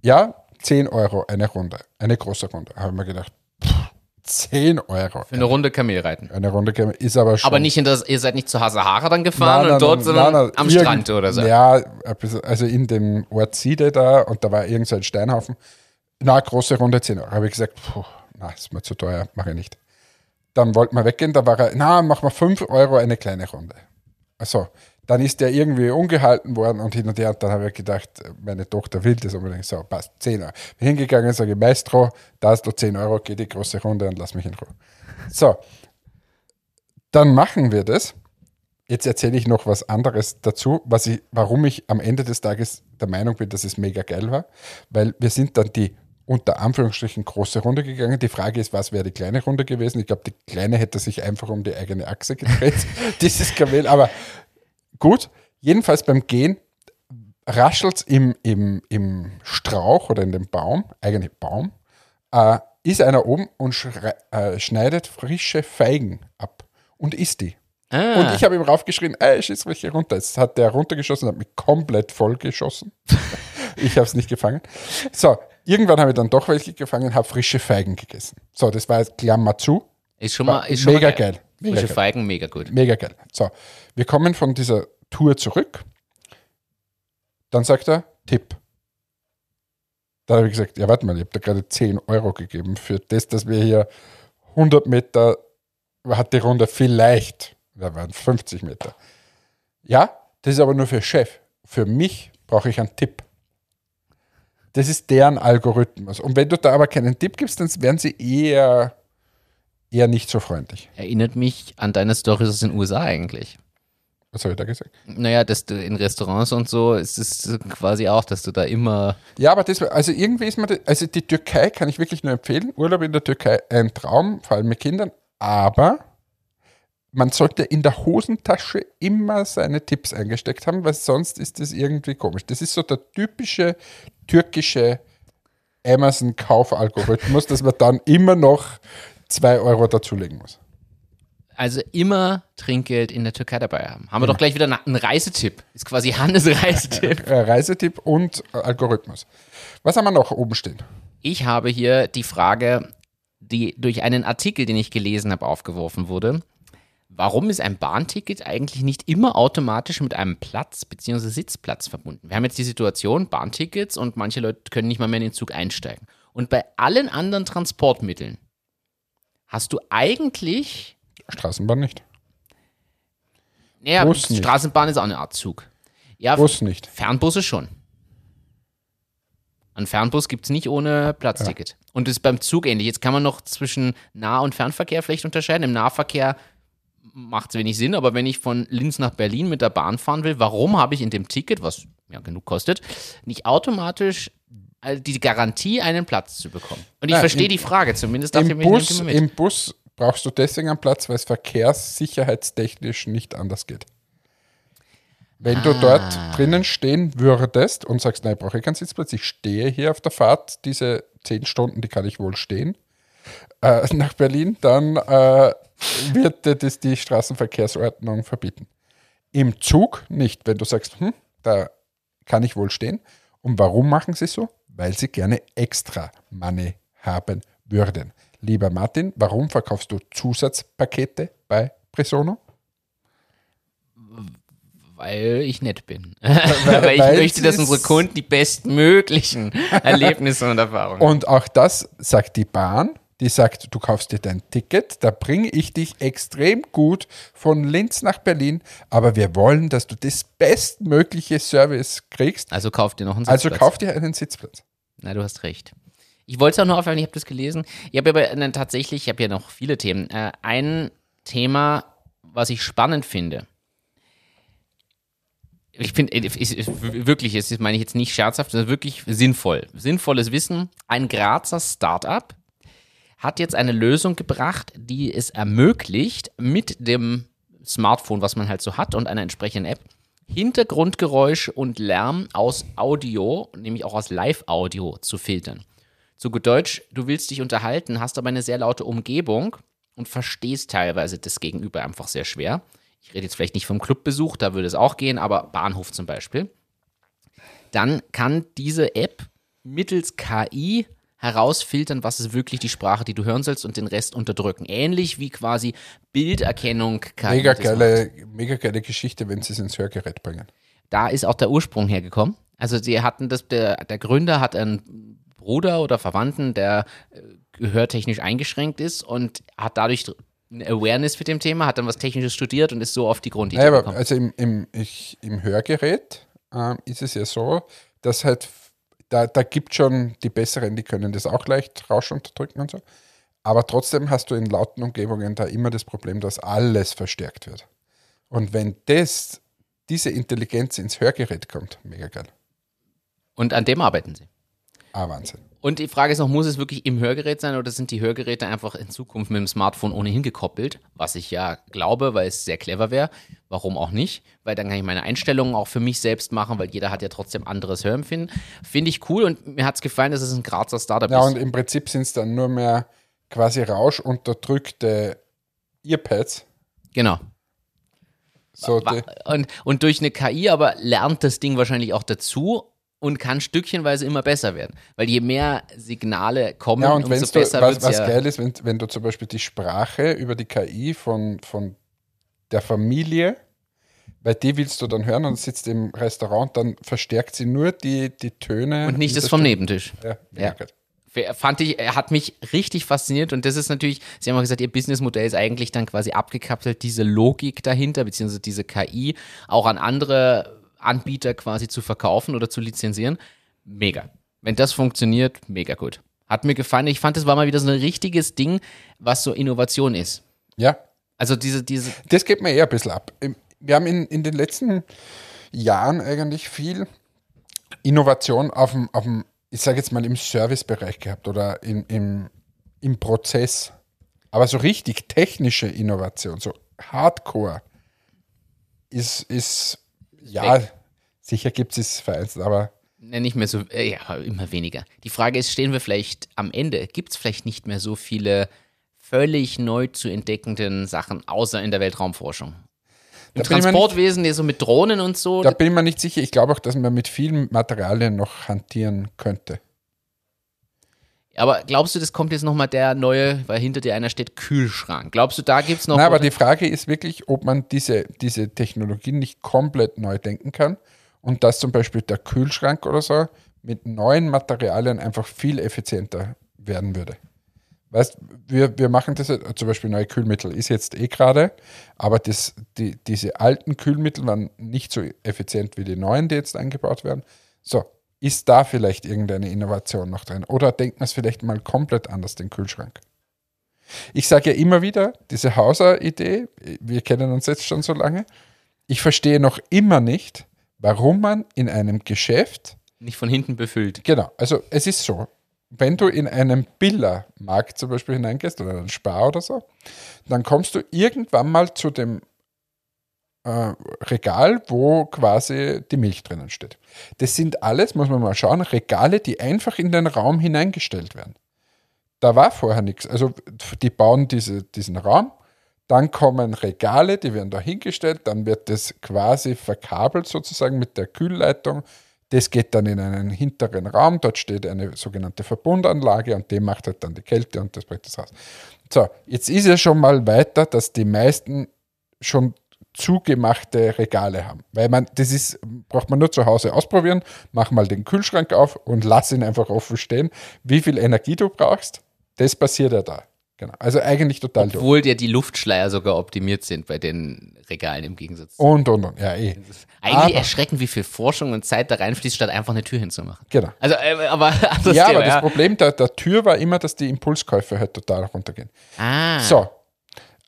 Ja, 10 Euro eine Runde. Eine große Runde. Habe ich mir gedacht, 10 Euro. Für eine Runde Kamel reiten. Eine Runde Kamel ist aber schon. Aber nicht in das, ihr seid nicht zu Hasahara dann gefahren Nein, nein, und dort, nein, sondern nein, am Strand oder so. Ja, also in dem Ort Siede da und da war irgend so ein Steinhaufen. Na, große Runde 10 Euro. Habe ich gesagt, puh, na, ist mir zu teuer, mache ich nicht. Dann wollten wir weggehen, da war er, na, machen wir 5 Euro eine kleine Runde. Also, dann ist der irgendwie ungehalten worden und hin und her. Und dann habe ich gedacht, meine Tochter will das unbedingt. So, passt, 10 Euro. Bin hingegangen, sage Maestro, da hast du 10 Euro, geh die große Runde und lass mich in Ruhe. So, dann machen wir das. Jetzt erzähle ich noch was anderes dazu, was ich, warum ich am Ende des Tages der Meinung bin, dass es mega geil war. Weil wir sind dann die unter Anführungsstrichen große Runde gegangen. Die Frage ist, was wäre die kleine Runde gewesen? Ich glaube, die kleine hätte sich einfach um die eigene Achse gedreht, dieses Kamel. Aber gut, jedenfalls beim Gehen raschelt es im, im, im Strauch oder in dem Baum, eigentlich Baum, äh, ist einer oben und äh, schneidet frische Feigen ab und isst die. Ah, Und ich habe ihm raufgeschrien, ey, schieß mich hier runter. Jetzt hat der runtergeschossen und hat mich komplett vollgeschossen. ich habe es nicht gefangen. So, irgendwann habe ich dann doch welche gefangen und habe frische Feigen gegessen. So, das war jetzt Klammer zu. ist schon mal, ist schon mega mal geil. geil. Mega Frische geil. Feigen, mega gut. Mega geil. So, wir kommen von dieser Tour zurück. Dann sagt er, Tipp. Dann habe ich gesagt, ja, warte mal, ich habe da gerade 10 Euro gegeben für das, dass wir hier 100 Meter, hat die Runde vielleicht, da waren 50 Meter. Ja, das ist aber nur für Chef. Für mich brauche ich einen Tipp. Das ist deren Algorithmus. Und wenn du da aber keinen Tipp gibst, dann werden sie eher, eher nicht so freundlich. Erinnert mich an deine Stories aus den USA eigentlich. Was habe ich da gesagt? Naja, dass du in Restaurants und so ist es quasi auch, dass du da immer. Ja, aber das, also irgendwie ist das, also die Türkei kann ich wirklich nur empfehlen. Urlaub in der Türkei ein Traum, vor allem mit Kindern. Aber man sollte in der Hosentasche immer seine Tipps eingesteckt haben, weil sonst ist das irgendwie komisch. Das ist so der typische türkische Amazon-Kaufalgorithmus, dass man dann immer noch zwei Euro dazulegen muss. Also immer Trinkgeld in der Türkei dabei haben. Haben wir doch gleich wieder einen Reisetipp. Ist quasi Hannes Reisetipp. Äh, Reisetipp und äh, Algorithmus. Was haben wir noch oben stehen? Ich habe hier die Frage, die durch einen Artikel, den ich gelesen habe, aufgeworfen wurde. Warum ist ein Bahnticket eigentlich nicht immer automatisch mit einem Platz bzw. Sitzplatz verbunden? Wir haben jetzt die Situation, Bahntickets und manche Leute können nicht mal mehr in den Zug einsteigen. Und bei allen anderen Transportmitteln hast du eigentlich, Straßenbahn nicht. naja, Bus nicht. Straßenbahn ist auch eine Art Zug. Ja, Bus nicht. Fernbusse schon. Ein Fernbus gibt es nicht ohne Platzticket. Und das ist beim Zug ähnlich. Jetzt kann man noch zwischen Nah- und Fernverkehr vielleicht unterscheiden. Im Nahverkehr macht es wenig Sinn, aber wenn ich von Linz nach Berlin mit der Bahn fahren will, warum habe ich in dem Ticket, was ja genug kostet, nicht automatisch die Garantie, einen Platz zu bekommen? Und ich Nein, verstehe im- die Frage zumindest. Im Bus. Im Bus brauchst du deswegen einen Platz, weil es verkehrssicherheitstechnisch nicht anders geht. Wenn du dort Ah. drinnen stehen würdest und sagst, nein, ich brauche keinen Sitzplatz, ich stehe hier auf der Fahrt, diese zehn Stunden, die kann ich wohl stehen, äh, nach Berlin, dann äh, wird dir das die Straßenverkehrsordnung verbieten. Im Zug nicht, wenn du sagst, hm, da kann ich wohl stehen. Und warum machen sie so? Weil sie gerne extra Money haben würden. Lieber Martin, warum verkaufst du Zusatzpakete bei Presono? Weil ich nett bin. weil ich weil möchte, dass unsere Kunden die bestmöglichen Erlebnisse und Erfahrungen haben. Und auch das sagt die Bahn. Die sagt, du kaufst dir dein Ticket, da bringe ich dich extrem gut von Linz nach Berlin, aber wir wollen, dass du das bestmögliche Service kriegst. Also kauf dir noch einen Also Sitzplatz. kauf dir einen Sitzplatz. Na, du hast recht. Ich wollte es auch noch aufhören, ich habe das gelesen. Ich habe aber äh, tatsächlich, ich habe ja noch viele Themen. Äh, ein Thema, was ich spannend finde. Ich finde, äh, wirklich, es ist, meine ich jetzt nicht scherzhaft, sondern wirklich sinnvoll. Sinnvolles Wissen. Ein Grazer Startup hat jetzt eine Lösung gebracht, die es ermöglicht, mit dem Smartphone, was man halt so hat und einer entsprechenden App, Hintergrundgeräusch und Lärm aus Audio, nämlich auch aus Live-Audio, zu filtern. Zu gut Deutsch, du willst dich unterhalten, hast aber eine sehr laute Umgebung und verstehst teilweise das Gegenüber einfach sehr schwer. Ich rede jetzt vielleicht nicht vom Clubbesuch, da würde es auch gehen, aber Bahnhof zum Beispiel. Dann kann diese App mittels KI herausfiltern, was ist wirklich die Sprache, die du hören sollst und den Rest unterdrücken. Ähnlich wie quasi Bilderkennung KI. Mega macht. geile, mega geile Geschichte, wenn sie es ins Hörgerät bringen. Da ist auch der Ursprung hergekommen. Also sie hatten das, der, der Gründer hat ein Bruder oder Verwandten, der äh, gehörtechnisch eingeschränkt ist und hat dadurch eine Awareness für dem Thema, hat dann was Technisches studiert und ist so auf die Grundidee Naja, gekommen. also im, im, ich, im Hörgerät ähm, ist es ja so, dass halt, da, da gibt schon die Besseren, die können das auch leicht Rausch unterdrücken und so. Aber trotzdem hast du in lauten Umgebungen da immer das Problem, dass alles verstärkt wird. Und wenn das, diese Intelligenz ins Hörgerät kommt, mega geil. Und an dem arbeiten sie. Ah, Wahnsinn. Und die Frage ist noch, muss es wirklich im Hörgerät sein oder sind die Hörgeräte einfach in Zukunft mit dem Smartphone ohnehin gekoppelt? Was ich ja glaube, weil es sehr clever wäre. Warum auch nicht? Weil dann kann ich meine Einstellungen auch für mich selbst machen, weil jeder hat ja trotzdem anderes Hörempfinden. Finde ich cool und mir hat es gefallen, dass es ein Grazer Startup Ja, ist. und im Prinzip sind es dann nur mehr quasi rauschunterdrückte Earpads. Genau. So Und, und durch eine KI aber lernt das Ding wahrscheinlich auch dazu und kann stückchenweise immer besser werden. Weil je mehr Signale kommen, ja, und umso du, besser was, wird was ja. geil ist, wenn, wenn du zum Beispiel die Sprache über die KI von, von der Familie, weil die willst du dann hören und sitzt im Restaurant, dann verstärkt sie nur die, die Töne. Und nicht das vom Stimme. Nebentisch. Ja, Ja. ja. Fand ich, er hat mich richtig fasziniert und das ist natürlich, Sie haben ja gesagt, Ihr Businessmodell ist eigentlich dann quasi abgekapselt, diese Logik dahinter, beziehungsweise diese KI auch an andere Anbieter quasi zu verkaufen oder zu lizenzieren. Mega. Wenn das funktioniert, mega gut. Hat mir gefallen. Ich fand, das war mal wieder so ein richtiges Ding, was so Innovation ist. ja, Also diese, diese, das geht mir eher ein bisschen ab. Wir haben in, in den letzten Jahren eigentlich viel Innovation auf dem, auf dem ich sage jetzt mal, im Servicebereich gehabt oder im, im, im Prozess. Aber so richtig technische Innovation, so Hardcore, ist, ist ja, Weg. sicher gibt es vereinzelt, aber ne, nicht mehr so, äh, ja, immer weniger. Die Frage ist, stehen wir vielleicht am Ende? Gibt es vielleicht nicht mehr so viele völlig neu zu entdeckenden Sachen, außer in der Weltraumforschung? Im Da Transportwesen, ja, so mit Drohnen und so. da bin ich mir nicht sicher. Ich glaube auch, dass man mit vielen Materialien noch hantieren könnte. Aber glaubst du, das kommt jetzt nochmal der neue, weil hinter dir einer steht, Kühlschrank? Glaubst du, da gibt es noch. Na, aber die Frage ist wirklich, ob man diese, diese Technologien nicht komplett neu denken kann und dass zum Beispiel der Kühlschrank oder so mit neuen Materialien einfach viel effizienter werden würde. Weißt, wir, wir machen das, zum Beispiel neue Kühlmittel ist jetzt eh gerade, aber das, die, diese alten Kühlmittel waren nicht so effizient wie die neuen, die jetzt eingebaut werden. So, ist da vielleicht irgendeine Innovation noch drin? Oder denkt man es vielleicht mal komplett anders, den Kühlschrank? Ich sage ja immer wieder, diese Hauser-Idee, wir kennen uns jetzt schon so lange, ich verstehe noch immer nicht, warum man in einem Geschäft, nicht von hinten befüllt. genau, also es ist so, wenn du in einen Billa-Markt zum Beispiel hineingehst oder einen Spar oder so, dann kommst du irgendwann mal zu dem äh, Regal, wo quasi die Milch drinnen steht. Das sind alles, muss man mal schauen, Regale, die einfach in den Raum hineingestellt werden. Da war vorher nichts. Also die bauen diese, diesen Raum, dann kommen Regale, die werden da hingestellt, dann wird das quasi verkabelt sozusagen mit der Kühlleitung. Das geht dann in einen hinteren Raum, dort steht eine sogenannte Verbundanlage und die macht halt dann die Kälte und das bringt das raus. So, jetzt ist es schon mal weiter, dass die meisten schon zugemachte Regale haben. Weil man, das ist, braucht man nur zu Hause ausprobieren, mach mal den Kühlschrank auf und lass ihn einfach offen stehen. Wie viel Energie du brauchst, das passiert ja da. Genau. Also eigentlich total doof. Obwohl ja die Luftschleier sogar optimiert sind bei den Regalen im Gegensatz. Und, und, und. Ja, eh. Eigentlich aber- erschreckend, wie viel Forschung und Zeit da reinfließt, statt einfach eine Tür hinzumachen. Genau. Also, äh, aber anderes Ja, Thema, aber das ja. Problem der, der Tür war immer, dass die Impulskäufe halt total runtergehen. Ah, So,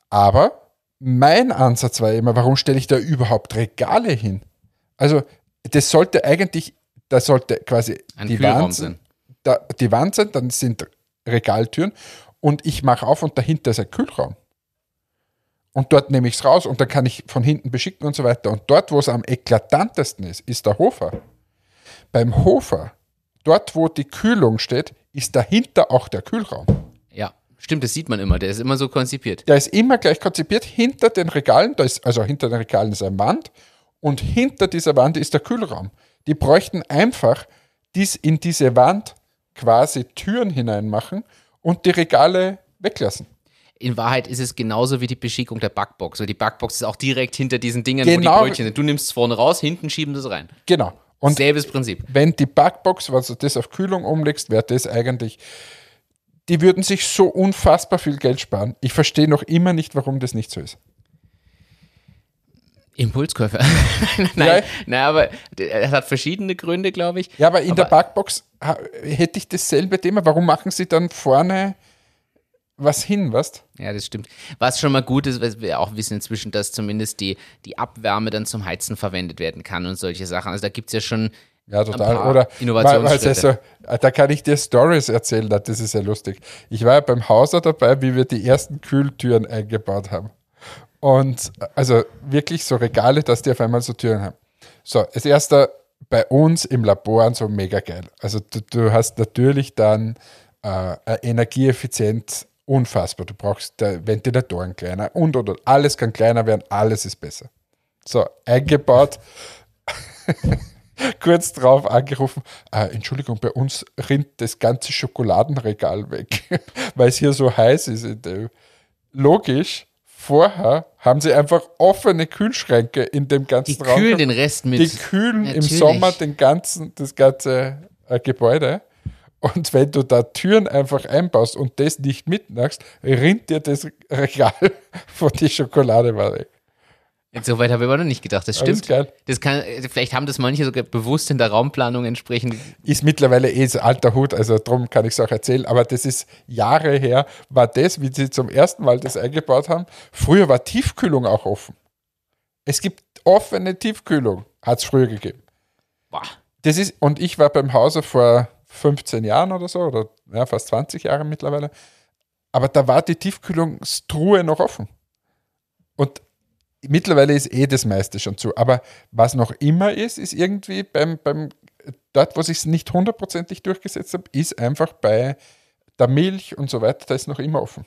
aber mein Ansatz war immer, warum stelle ich da überhaupt Regale hin? Also, das sollte eigentlich, da sollte quasi Ein die Kühlraum Wand, sein. Da, die Wand sein, dann sind Regaltüren und ich mache auf und dahinter ist ein Kühlraum. Und dort nehme ich es raus und dann kann ich von hinten beschicken und so weiter. Und dort, wo es am eklatantesten ist, ist der Hofer. Beim Hofer, dort, wo die Kühlung steht, ist dahinter auch der Kühlraum. Stimmt, das sieht man immer. Der ist immer so konzipiert. Der ist immer gleich konzipiert. Hinter den Regalen, da ist, also hinter den Regalen ist eine Wand und hinter dieser Wand ist der Kühlraum. Die bräuchten einfach dies in diese Wand quasi Türen hineinmachen und die Regale weglassen. In Wahrheit ist es genauso wie die Beschickung der Backbox. Also die Backbox ist auch direkt hinter diesen Dingern, Genau. wo die Brötchen sind. Du nimmst es vorne raus, hinten schieben das rein. Genau. Und Selbes Prinzip. wenn die Backbox, was du das auf Kühlung umlegst, wäre das eigentlich, die würden sich so unfassbar viel Geld sparen. Ich verstehe noch immer nicht, warum das nicht so ist. Impulskäufer. Ja. nein, nein, aber es hat verschiedene Gründe, glaube ich. Ja, aber in der Aber- Backbox ha- hätte ich dasselbe Thema. Warum machen sie dann vorne was hin, weißt Ja, das stimmt. Was schon mal gut ist, weil wir auch wissen inzwischen, dass zumindest die, die Abwärme dann zum Heizen verwendet werden kann und solche Sachen. Also da gibt es ja schon Ja, total. Oder Innovationsschritte. also, da kann ich dir Stories erzählen, das ist ja lustig. Ich war ja beim Hauser dabei, wie wir die ersten Kühltüren eingebaut haben. Und also wirklich so Regale, dass die auf einmal so Türen haben. So, das erste bei uns im Labor so mega geil. Also du, du hast natürlich dann äh, energieeffizient unfassbar. Du brauchst Ventilatoren kleiner und oder alles kann kleiner werden, alles ist besser. So, eingebaut kurz drauf angerufen, äh, Entschuldigung, bei uns rinnt das ganze Schokoladenregal weg, weil es hier so heiß ist. Logisch, vorher haben sie einfach offene Kühlschränke in dem ganzen die Raum. kühlen gehabt. den Rest mit. die kühlen im Natürlich. Sommer den ganzen, das ganze äh, Gebäude. Und wenn du da Türen einfach einbaust und das nicht mitmachst, rinnt dir das Regal von die Schokolade weg. So weit habe ich aber noch nicht gedacht. Das stimmt. Das kann, vielleicht haben das manche sogar bewusst in der Raumplanung entsprechend. ist mittlerweile eh so alter Hut, also darum kann ich es auch erzählen, aber das ist Jahre her, war das, wie sie zum ersten Mal das eingebaut haben. Früher war Tiefkühlung auch offen. Es gibt offene Tiefkühlung, hat es früher gegeben. Boah. Das ist, und ich war beim Hause vor 15 Jahren oder so, oder ja, fast 20 Jahre mittlerweile, aber da war die Tiefkühlungstruhe noch offen. Und mittlerweile ist eh das meiste schon zu. Aber was noch immer ist, ist irgendwie beim, beim dort, wo sich es nicht hundertprozentig durchgesetzt habe, ist einfach bei der Milch und so weiter, da ist noch immer offen.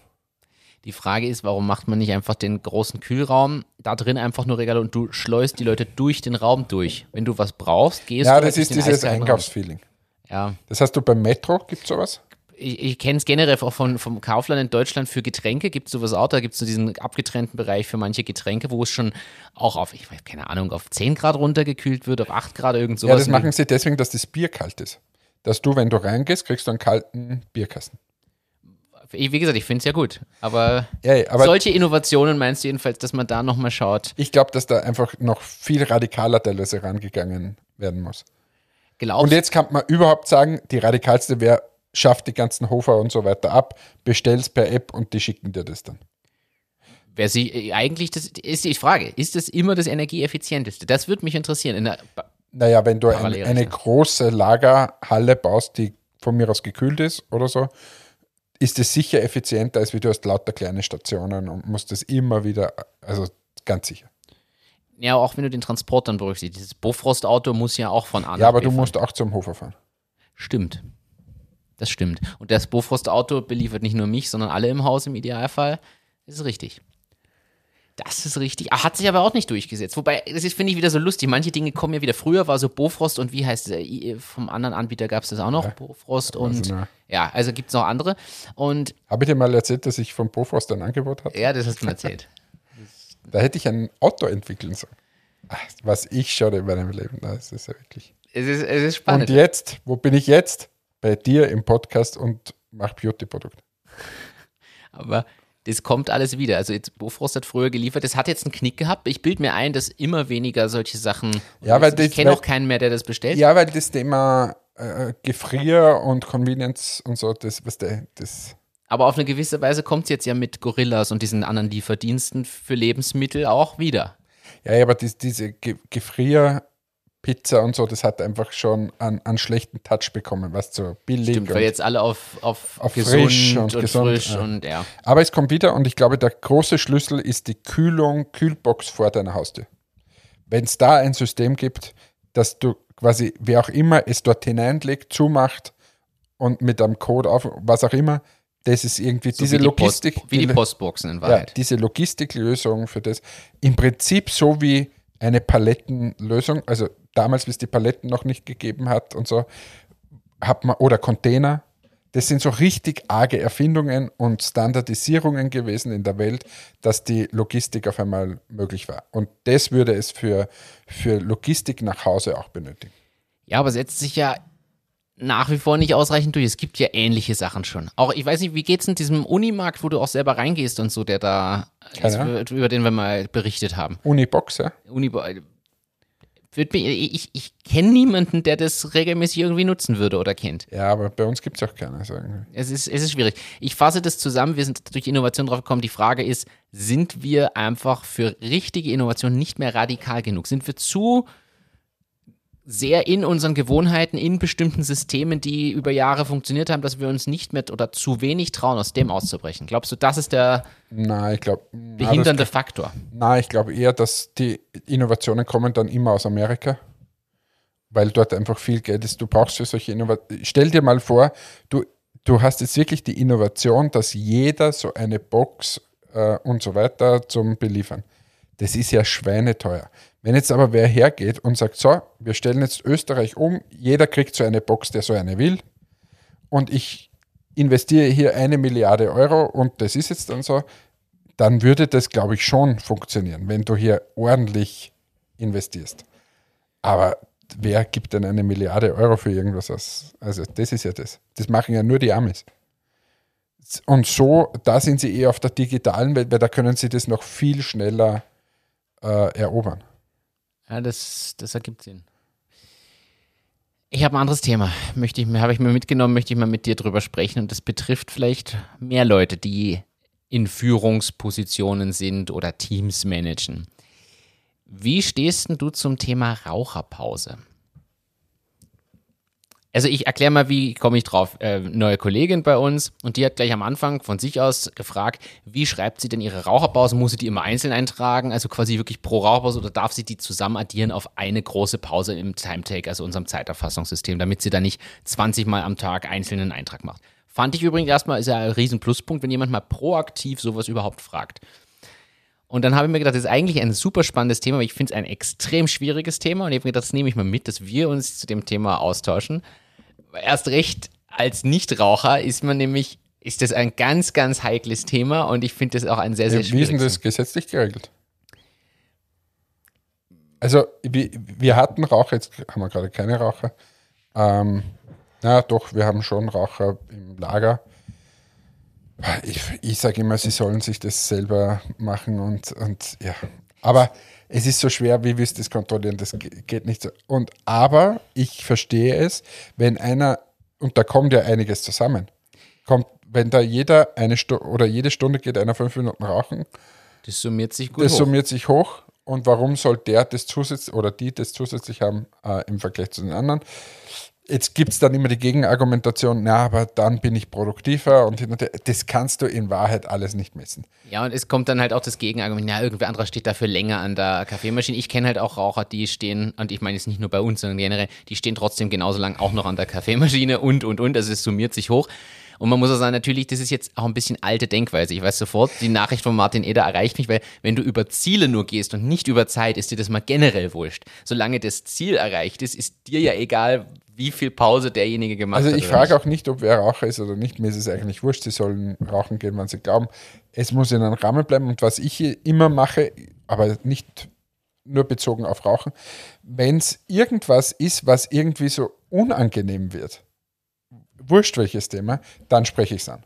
Die Frage ist, warum macht man nicht einfach den großen Kühlraum, da drin einfach nur Regale und du schleust die Leute durch den Raum durch. Wenn du was brauchst, gehst Ja, du das durch ist dieses. Einkaufsfeeling. Ja, Das hast du beim Metro, gibt es sowas? Ich, ich kenne es generell auch von, vom Kaufland in Deutschland für Getränke. Gibt es sowas auch? Da gibt es so diesen abgetrennten Bereich für manche Getränke, wo es schon auch auf, ich weiß keine Ahnung, auf 10 Grad runtergekühlt wird, auf 8 Grad, irgend sowas. Ja, das machen sie deswegen, dass das Bier kalt ist. Dass du, wenn du reingehst, kriegst du einen kalten Bierkasten. Ich- Wie gesagt, ich finde es ja gut. Aber, Ja, aber solche Innovationen meinst du jedenfalls, dass man da nochmal schaut? ich glaube, dass da einfach noch viel radikaler teilweise rangegangen werden muss. Glaubst Und jetzt kann man überhaupt sagen, die radikalste wäre, schafft die ganzen Hofer und so weiter ab, bestellst per App und die schicken dir das dann. Wer sie äh, eigentlich das ist die Frage, ist das immer das energieeffizienteste? Das würde mich interessieren. In Naja, wenn du ein, eine große Lagerhalle baust, die von mir aus gekühlt ist oder so, ist es sicher effizienter, als wie du hast lauter kleine Stationen und musst das immer wieder, also ganz sicher. ja, auch wenn du den Transport dann berücksichtigst. Dieses Bofrost-Auto muss ja auch von A Ja, aber du fahren. musst auch zum Hofer fahren. Stimmt. Das stimmt. Und das Bofrost-Auto beliefert nicht nur mich, sondern alle im Haus im Idealfall. Das ist richtig. Das ist richtig. Ah, hat sich aber auch nicht durchgesetzt. Wobei, das ist, finde ich, wieder so lustig. Manche Dinge kommen ja wieder. Früher war so Bofrost und wie heißt es? Vom anderen Anbieter gab es das auch noch. Bofrost und. na. Ja, also gibt es noch andere. Und Habe ich dir mal erzählt, dass ich von Bofrost ein Angebot hatte? ja, das hast du mir erzählt. Da hätte ich ein Auto entwickeln sollen. Ach, was ich schon in meinem Leben, das ist ja wirklich. Es ist, es ist Und spannend. jetzt, wo bin ich jetzt? Bei dir im Podcast und mach Beauty-Produkte. Aber das kommt alles wieder. Also jetzt Bofrost hat früher geliefert. Das hat jetzt einen Knick gehabt. Ich bilde mir ein, dass immer weniger solche Sachen. Ja, weil ich kenne auch keinen mehr, der das bestellt. Ja, weil das Thema äh, Gefrier und Convenience und so, das, was der, das. Aber auf eine gewisse Weise kommt es jetzt ja mit Gorillas und diesen anderen Lieferdiensten für Lebensmittel auch wieder. Ja, ja, aber dies, diese Ge Gefrierpizza und so, das hat einfach schon einen, einen schlechten Touch bekommen, was so billig. Stimmt, weil jetzt alle auf, auf, Auf frisch und, und gesund, frisch ja. und ja. Aber es kommt wieder und ich glaube, der große Schlüssel ist die Kühlung, Kühlbox vor deiner Haustür. Wenn es da ein System gibt, dass du quasi, wer auch immer es dort hineinlegt, zumacht und mit einem Code auf, was auch immer, das ist irgendwie So diese wie die Post- Logistik. wie die Postboxen in ja, Wahrheit. diese Logistiklösung für das. Im Prinzip so wie eine Palettenlösung, also damals, wie es die Paletten noch nicht gegeben hat und so, hat man, oder Container, das sind so richtig arge Erfindungen und Standardisierungen gewesen in der Welt, dass die Logistik auf einmal möglich war. Und das würde es für, für Logistik nach Hause auch benötigen. Ja, aber setzt sich ja nach wie vor nicht ausreichend durch. Es gibt ja ähnliche Sachen schon. Auch, ich weiß nicht, wie geht's in diesem Unimarkt, wo du auch selber reingehst und so, der da, ist, über den wir mal berichtet haben. Unibox, ja? Uni, wird mir, ich, ich kenne niemanden, der das regelmäßig irgendwie nutzen würde oder kennt. Ja, aber bei uns gibt es auch keine. Irgendwie. Es ist, es ist schwierig. Ich fasse das zusammen. Wir sind durch Innovation drauf gekommen. Die Frage ist, sind wir einfach für richtige Innovation nicht mehr radikal genug? Sind wir zu sehr in unseren Gewohnheiten, in bestimmten Systemen, die über Jahre funktioniert haben, dass wir uns nicht mehr oder zu wenig trauen, aus dem auszubrechen? Glaubst du, das ist der Nein, ich glaube. behindernde Faktor? Nein, ich glaube eher, dass die Innovationen kommen dann immer aus Amerika, weil dort einfach viel Geld ist. Du brauchst für solche Innovationen. Stell dir mal vor, du, du hast jetzt wirklich die Innovation, dass jeder so eine Box äh, und so weiter zum Beliefern. Das ist ja schweineteuer. Wenn jetzt aber wer hergeht und sagt, so, wir stellen jetzt Österreich um, jeder kriegt so eine Box, der so eine will, und ich investiere hier eine Milliarde Euro und das ist jetzt dann so, dann würde das, glaube ich, schon funktionieren, wenn du hier ordentlich investierst. Aber wer gibt denn eine Milliarde Euro für irgendwas aus? Also das ist ja das. Das machen ja nur die Amis. Und so, da sind sie eher auf der digitalen Welt, weil da können sie das noch viel schneller äh, erobern. Ja, das, das ergibt Sinn. Ich habe ein anderes Thema, möchte ich, habe ich mir mitgenommen, möchte ich mal mit dir drüber sprechen und das betrifft vielleicht mehr Leute, die in Führungspositionen sind oder Teams managen. Wie stehst denn du zum Thema Raucherpause? Also ich erkläre mal, wie komme ich drauf. Äh, neue Kollegin bei uns und die hat gleich am Anfang von sich aus gefragt, wie schreibt sie denn ihre Raucherpause? Muss sie die immer einzeln eintragen, also quasi wirklich pro Raucherpause oder darf sie die zusammen addieren auf eine große Pause im Timetake, also unserem Zeiterfassungssystem, damit sie da nicht 20 Mal am Tag einzelnen Eintrag macht. Fand ich übrigens erstmal, ist ja ein riesen Pluspunkt, wenn jemand mal proaktiv sowas überhaupt fragt. Und dann habe ich mir gedacht, das ist eigentlich ein super spannendes Thema, aber ich finde es ein extrem schwieriges Thema. Und ich habe mir gedacht, das nehme ich mal mit, dass wir uns zu dem Thema austauschen. Erst recht als Nichtraucher ist man nämlich, ist das ein ganz, ganz heikles Thema und ich finde das auch ein sehr, sehr Wie ist denn schwieriges. das gesetzlich geregelt? Also, wir, wir hatten Raucher, jetzt haben wir gerade keine Raucher. Ähm, na doch, wir haben schon Raucher im Lager. Ich, ich sage immer, sie sollen sich das selber machen und, und ja. Aber es ist so schwer, wie willst du das kontrollieren? Das ge- geht nicht so. Und aber ich verstehe es, wenn einer, und da kommt ja einiges zusammen, kommt, wenn da jeder eine Stunde oder jede Stunde geht einer fünf Minuten rauchen, Das summiert sich gut das hoch. summiert sich hoch. Und warum soll der das zusätzlich oder die das zusätzlich haben äh, im Vergleich zu den anderen? Jetzt gibt es dann immer die Gegenargumentation, na, aber dann bin ich produktiver und das kannst du in Wahrheit alles nicht messen. Ja, und es kommt dann halt auch das Gegenargument, ja, irgendwer anderer steht dafür länger an der Kaffeemaschine. Ich kenne halt auch Raucher, die stehen, und ich meine jetzt nicht nur bei uns, sondern generell, die stehen trotzdem genauso lang auch noch an der Kaffeemaschine und, und, und. Also es summiert sich hoch. Und man muss auch sagen, natürlich, das ist jetzt auch ein bisschen alte Denkweise. Ich weiß sofort, die Nachricht von Martin Eder erreicht mich, weil wenn du über Ziele nur gehst und nicht über Zeit, ist dir das mal generell wurscht. Solange das Ziel erreicht ist, ist dir ja egal, wie viel Pause derjenige gemacht Also hat. ich oder frage auch nicht, ob wer Raucher ist oder nicht. Mir ist es eigentlich wurscht. Sie sollen rauchen gehen, wann sie glauben. Es muss in einem Rahmen bleiben. Und was ich immer mache, aber nicht nur bezogen auf Rauchen, wenn es irgendwas ist, was irgendwie so unangenehm wird, wurscht welches Thema, dann spreche ich es an.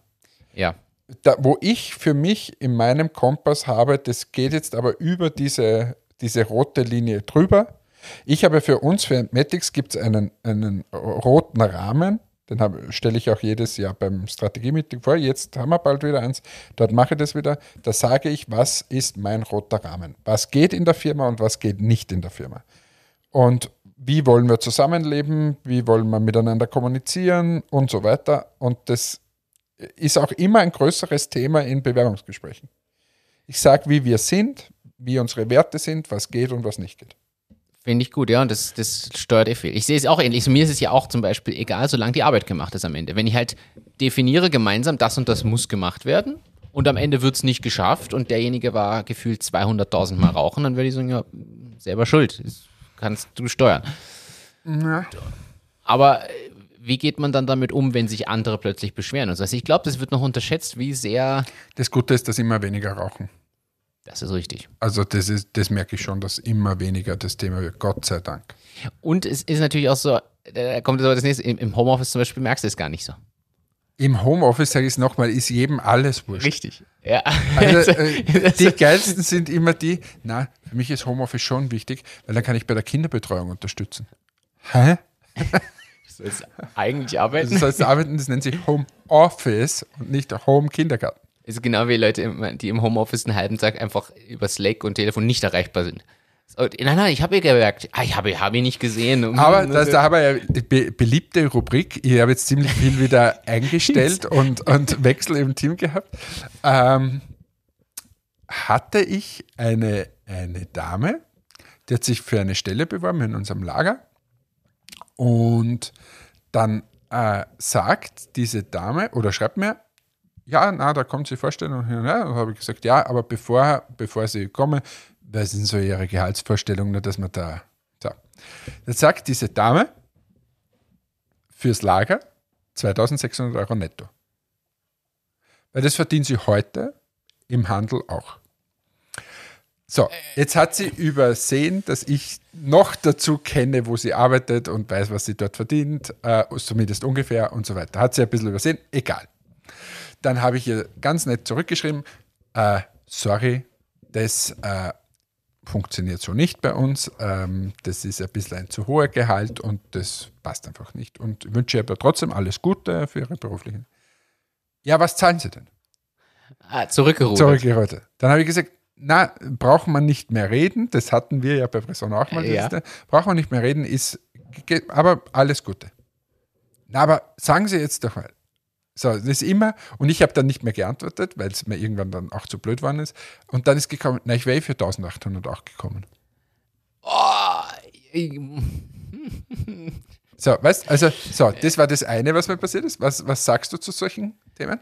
Ja. Da, wo ich für mich in meinem Kompass habe, das geht jetzt aber über diese, diese rote Linie drüber. Ich habe für uns, für Matics, gibt es einen, einen roten Rahmen, den stelle ich auch jedes Jahr beim Strategie-Meeting vor. Jetzt haben wir bald wieder eins, dort mache ich das wieder. Da sage ich, was ist mein roter Rahmen? Was geht in der Firma und was geht nicht in der Firma? Und wie wollen wir zusammenleben? Wie wollen wir miteinander kommunizieren und so weiter? Und das ist auch immer ein größeres Thema in Bewerbungsgesprächen. Ich sage, wie wir sind, wie unsere Werte sind, was geht und was nicht geht. Finde ich gut, ja, und das, das steuert eh viel. Ich sehe es auch ähnlich. Mir ist es ja auch zum Beispiel egal, solange die Arbeit gemacht ist am Ende. Wenn ich halt definiere gemeinsam, das und das muss gemacht werden und am Ende wird es nicht geschafft und derjenige war gefühlt 200.000 Mal rauchen, dann würde ich sagen, ja, selber schuld. Das kannst du steuern. Aber äh, wie geht man dann damit um, wenn sich andere plötzlich beschweren? Also ich glaube, das wird noch unterschätzt, wie sehr. Das Gute ist, dass immer weniger rauchen. Das ist richtig. Also das, ist, das merke ich schon, dass immer weniger das Thema wird, Gott sei Dank. Und es ist natürlich auch so, da kommt das nächste. Im, Im Homeoffice zum Beispiel merkst du es gar nicht so. Im Homeoffice, sage ich es nochmal, ist jedem alles wurscht. Richtig. Ja. Also, äh, die geilsten sind immer die, na, für mich ist Homeoffice schon wichtig, weil dann kann ich bei der Kinderbetreuung unterstützen. Hä? Du sollst eigentlich arbeiten. Das heißt, arbeiten, das nennt sich Homeoffice und nicht Home Kindergarten. ist genau wie Leute, die im Homeoffice einen halben Tag einfach über Slack und Telefon nicht erreichbar sind. Nein, nein, ich habe ihr gemerkt. Ah, ich habe hab ihn nicht gesehen. Aber das, da haben wir ja die be beliebte Rubrik. Ich habe jetzt ziemlich viel wieder eingestellt und, und Wechsel im Team gehabt. Ähm, hatte ich eine, eine Dame, die hat sich für eine Stelle beworben in unserem Lager. Und dann äh, sagt diese Dame oder schreibt mir, ja, na, da kommt sie vorstellen und und. Und habe ich gesagt, ja, aber bevor, bevor sie komme, was sind so ihre Gehaltsvorstellungen, dass man da. So. Jetzt sagt diese Dame fürs Lager 2600 Euro netto. Weil das verdient sie heute im Handel auch. So, jetzt hat sie übersehen, dass ich noch dazu kenne, wo sie arbeitet und weiß, was sie dort verdient, äh, zumindest ungefähr und so weiter. Hat sie ein bisschen übersehen, egal. Dann habe ich ihr ganz nett zurückgeschrieben, äh, sorry, das äh, funktioniert so nicht bei uns. Ähm, das ist ein bisschen ein zu hoher Gehalt und das passt einfach nicht. Und ich wünsche ihr aber trotzdem alles Gute für ihre beruflichen. Ja, was zahlen Sie denn? ah, zurückgerufen. Zurückgerollt. Dann habe ich gesagt, na, braucht man nicht mehr reden. Das hatten wir ja bei Bresson auch mal. Ja. Braucht man nicht mehr reden, ist, aber alles Gute. Na, aber sagen Sie jetzt doch mal. So, das ist immer, und ich habe dann nicht mehr geantwortet, weil es mir irgendwann dann auch zu blöd worden ist. Und dann ist gekommen, na, ich wäre für 1800 auch gekommen. Oh, So, weißt also, so, das war das eine, was mir passiert ist. Was, was sagst du zu solchen Themen?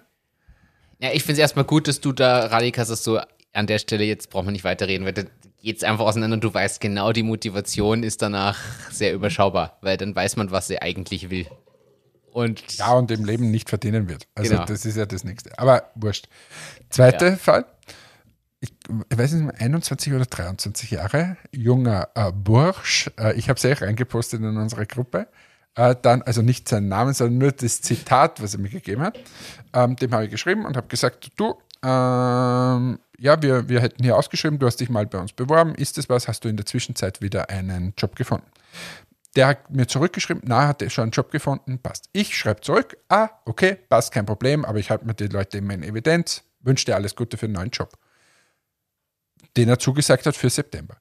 ja, ich finde es erstmal gut, dass du da radikal sagst, so an der Stelle jetzt braucht man nicht weiterreden, weil da geht's einfach auseinander und du weißt genau, die Motivation ist danach sehr überschaubar, weil dann weiß man, was sie eigentlich will. Und Ja, und im Leben nicht verdienen wird. Also Genau. das ist ja das Nächste. Aber wurscht. Zweiter Ja. Fall. Ich, ich weiß nicht mehr, 21 oder 23 Jahre, junger äh, Bursch. Äh, ich habe es auch reingepostet in unsere Gruppe. Äh, dann, also nicht seinen Namen, sondern nur das Zitat, was er mir gegeben hat. Ähm, dem habe ich geschrieben und habe gesagt, du, ähm, ja, wir, wir hätten hier ausgeschrieben, du hast dich mal bei uns beworben. Ist das was? Hast du in der Zwischenzeit wieder einen Job gefunden? Der hat mir zurückgeschrieben, na, hat er schon einen Job gefunden, passt. Ich schreibe zurück, ah, okay, passt, kein Problem, aber ich halte mir die Leute immer in Evidenz, wünsche dir alles Gute für einen neuen Job. Den er zugesagt hat für September.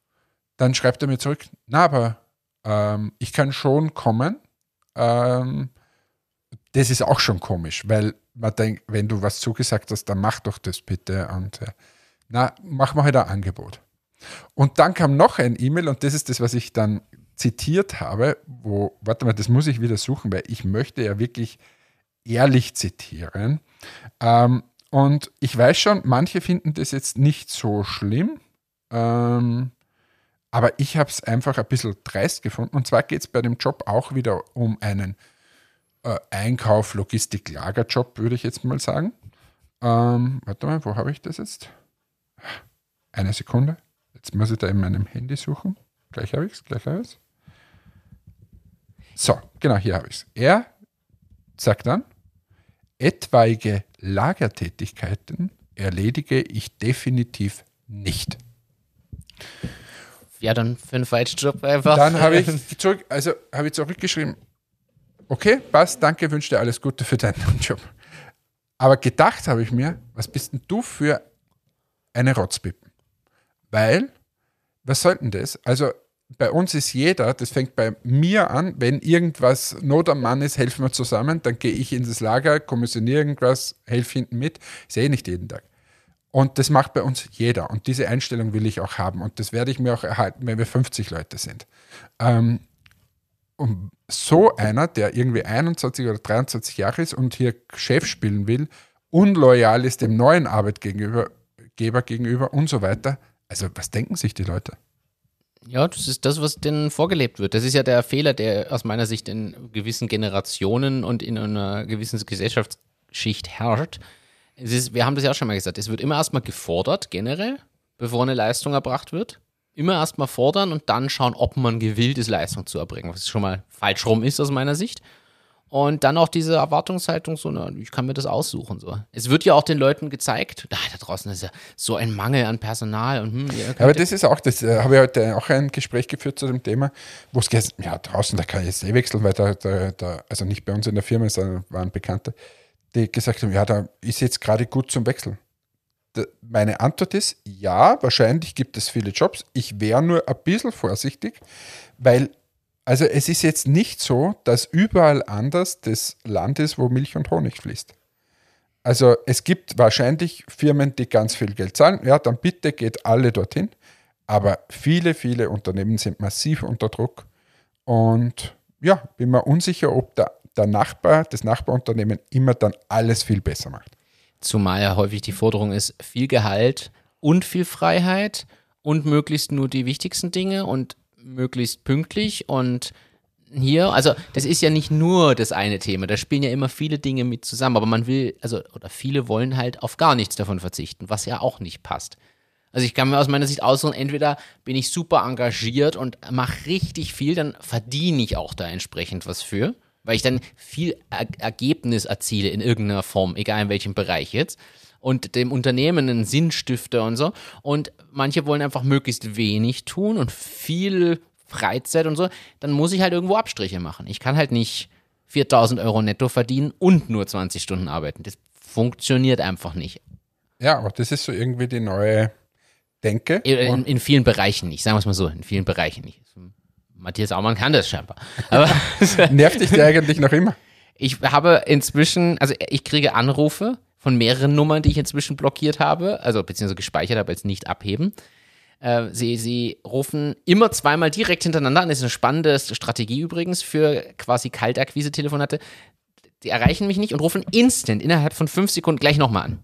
Dann schreibt er mir zurück, na, aber ähm, ich kann schon kommen. Ähm, das ist auch schon komisch, weil man denkt, wenn du was zugesagt hast, dann mach doch das bitte. Und äh, na, mach mal halt ein Angebot. Und dann kam noch ein E-Mail und das ist das, was ich dann zitiert habe, wo, warte mal, das muss ich wieder suchen, weil ich möchte ja wirklich ehrlich zitieren. Ähm, und ich weiß schon, manche finden das jetzt nicht so schlimm, ähm, aber ich habe es einfach ein bisschen dreist gefunden. Und zwar geht es bei dem Job auch wieder um einen äh, Einkauf, Logistik, Lagerjob, würde ich jetzt mal sagen. Ähm, warte mal, wo habe ich das jetzt? Eine Sekunde. Jetzt muss ich da in meinem Handy suchen. Gleich habe ich es, gleich habe ich es. So, genau, hier habe ich es. Er sagt dann, etwaige Lagertätigkeiten erledige ich definitiv nicht. ja, dann für einen falschen Job einfach. Dann habe ich zurück, also habe ich zurückgeschrieben, okay, passt, danke, wünsche dir alles Gute für deinen Job. Aber gedacht habe ich mir, was bist denn du für eine Rotzpippen? Weil, was soll denn das? Also bei uns ist jeder, das fängt bei mir an, wenn irgendwas Not am Mann ist, helfen wir zusammen, dann gehe ich in das Lager, kommissioniere irgendwas, helfe hinten mit, sehe nicht jeden Tag. Und das macht bei uns jeder. Und diese Einstellung will ich auch haben. Und das werde ich mir auch erhalten, wenn wir 50 Leute sind. Ähm, und so einer, der irgendwie 21 oder 23 Jahre ist und hier Chef spielen will, unloyal ist dem neuen Arbeitgeber Geber gegenüber und so weiter. Also was denken sich die Leute? Ja, das ist das, was denen vorgelebt wird. Das ist ja der Fehler, der aus meiner Sicht in gewissen Generationen und in einer gewissen Gesellschaftsschicht herrscht. Es ist, wir haben das ja auch schon mal gesagt, es wird immer erstmal gefordert, generell, bevor eine Leistung erbracht wird. immer erstmal fordern und dann schauen, ob man gewillt ist, Leistung zu erbringen, was schon mal falsch rum ist aus meiner Sicht. Und dann auch diese Erwartungshaltung, so, na, ich kann mir das aussuchen. So. Es wird ja auch den Leuten gezeigt, da, da draußen ist ja so ein Mangel an Personal. Und, hm, aber das ist auch, das äh, habe ich heute auch ein Gespräch geführt zu dem Thema, wo es geht, ja, draußen, da kann ich jetzt eh wechseln, weil da, da, da, also nicht bei uns in der Firma, sondern waren Bekannte, die gesagt haben, ja, da ist jetzt gerade gut zum Wechseln. Da, meine Antwort ist, ja, wahrscheinlich gibt es viele Jobs. Ich wäre nur ein bisschen vorsichtig, weil also es ist jetzt nicht so, dass überall anders das Land ist, wo Milch und Honig fließt. Also es gibt wahrscheinlich Firmen, die ganz viel Geld zahlen. Ja, dann bitte geht alle dorthin. Aber viele, viele Unternehmen sind massiv unter Druck. Und ja, bin mir unsicher, ob der, der Nachbar, das Nachbarunternehmen immer dann alles viel besser macht. Zumal ja häufig die Forderung ist, viel Gehalt und viel Freiheit und möglichst nur die wichtigsten Dinge und möglichst pünktlich und hier, also das ist ja nicht nur das eine Thema, da spielen ja immer viele Dinge mit zusammen, aber man will, also, oder viele wollen halt auf gar nichts davon verzichten, was ja auch nicht passt. Also ich kann mir aus meiner Sicht aussuchen, entweder bin ich super engagiert und mache richtig viel, dann verdiene ich auch da entsprechend was für, weil ich dann viel er Ergebnis erziele in irgendeiner Form, egal in welchem Bereich jetzt und dem Unternehmen einen Sinn stifte und so. Und manche wollen einfach möglichst wenig tun und viel Freizeit und so. Dann muss ich halt irgendwo Abstriche machen. Ich kann halt nicht 4000 Euro netto verdienen und nur 20 Stunden arbeiten. Das funktioniert einfach nicht. Ja, aber das ist so irgendwie die neue Denke. In, in vielen Bereichen nicht, sagen wir es mal so, in vielen Bereichen nicht. Matthias Aumann kann das scheinbar. Aber Nervt dich der eigentlich noch immer? Ich habe inzwischen, also ich kriege Anrufe von mehreren Nummern, die ich inzwischen blockiert habe, also beziehungsweise gespeichert habe als nicht abheben. Äh, sie, sie rufen immer zweimal direkt hintereinander an. Das ist eine spannende Strategie übrigens für quasi Kaltakquise-Telefonate. Die erreichen mich nicht und rufen instant innerhalb von fünf Sekunden gleich nochmal an.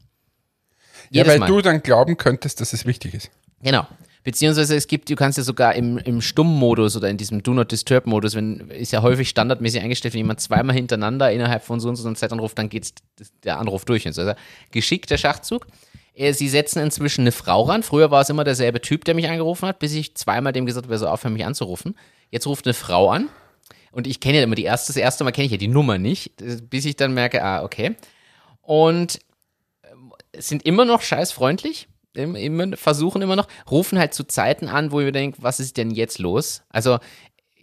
Jedes ja, weil Mal. du dann glauben könntest, dass es wichtig ist. Genau. Beziehungsweise es gibt, du kannst ja sogar im, im Stumm-Modus oder in diesem Do Not Disturb-Modus, wenn ist ja häufig standardmäßig eingestellt, wenn jemand zweimal hintereinander innerhalb von so und so einer Zeit anruft, dann geht der Anruf durch. Also geschickter Schachzug. Äh, sie setzen inzwischen eine Frau ran. Früher war es immer derselbe Typ, der mich angerufen hat, bis ich zweimal dem gesagt habe, er soll aufhören, mich anzurufen. Jetzt ruft eine Frau an. Und ich kenne ja immer die erste, das erste Mal kenne ich ja die Nummer nicht, bis ich dann merke, ah, okay. Und äh, sind immer noch scheißfreundlich immer, versuchen immer noch, rufen halt zu Zeiten an, wo ich mir denke, was ist denn jetzt los? Also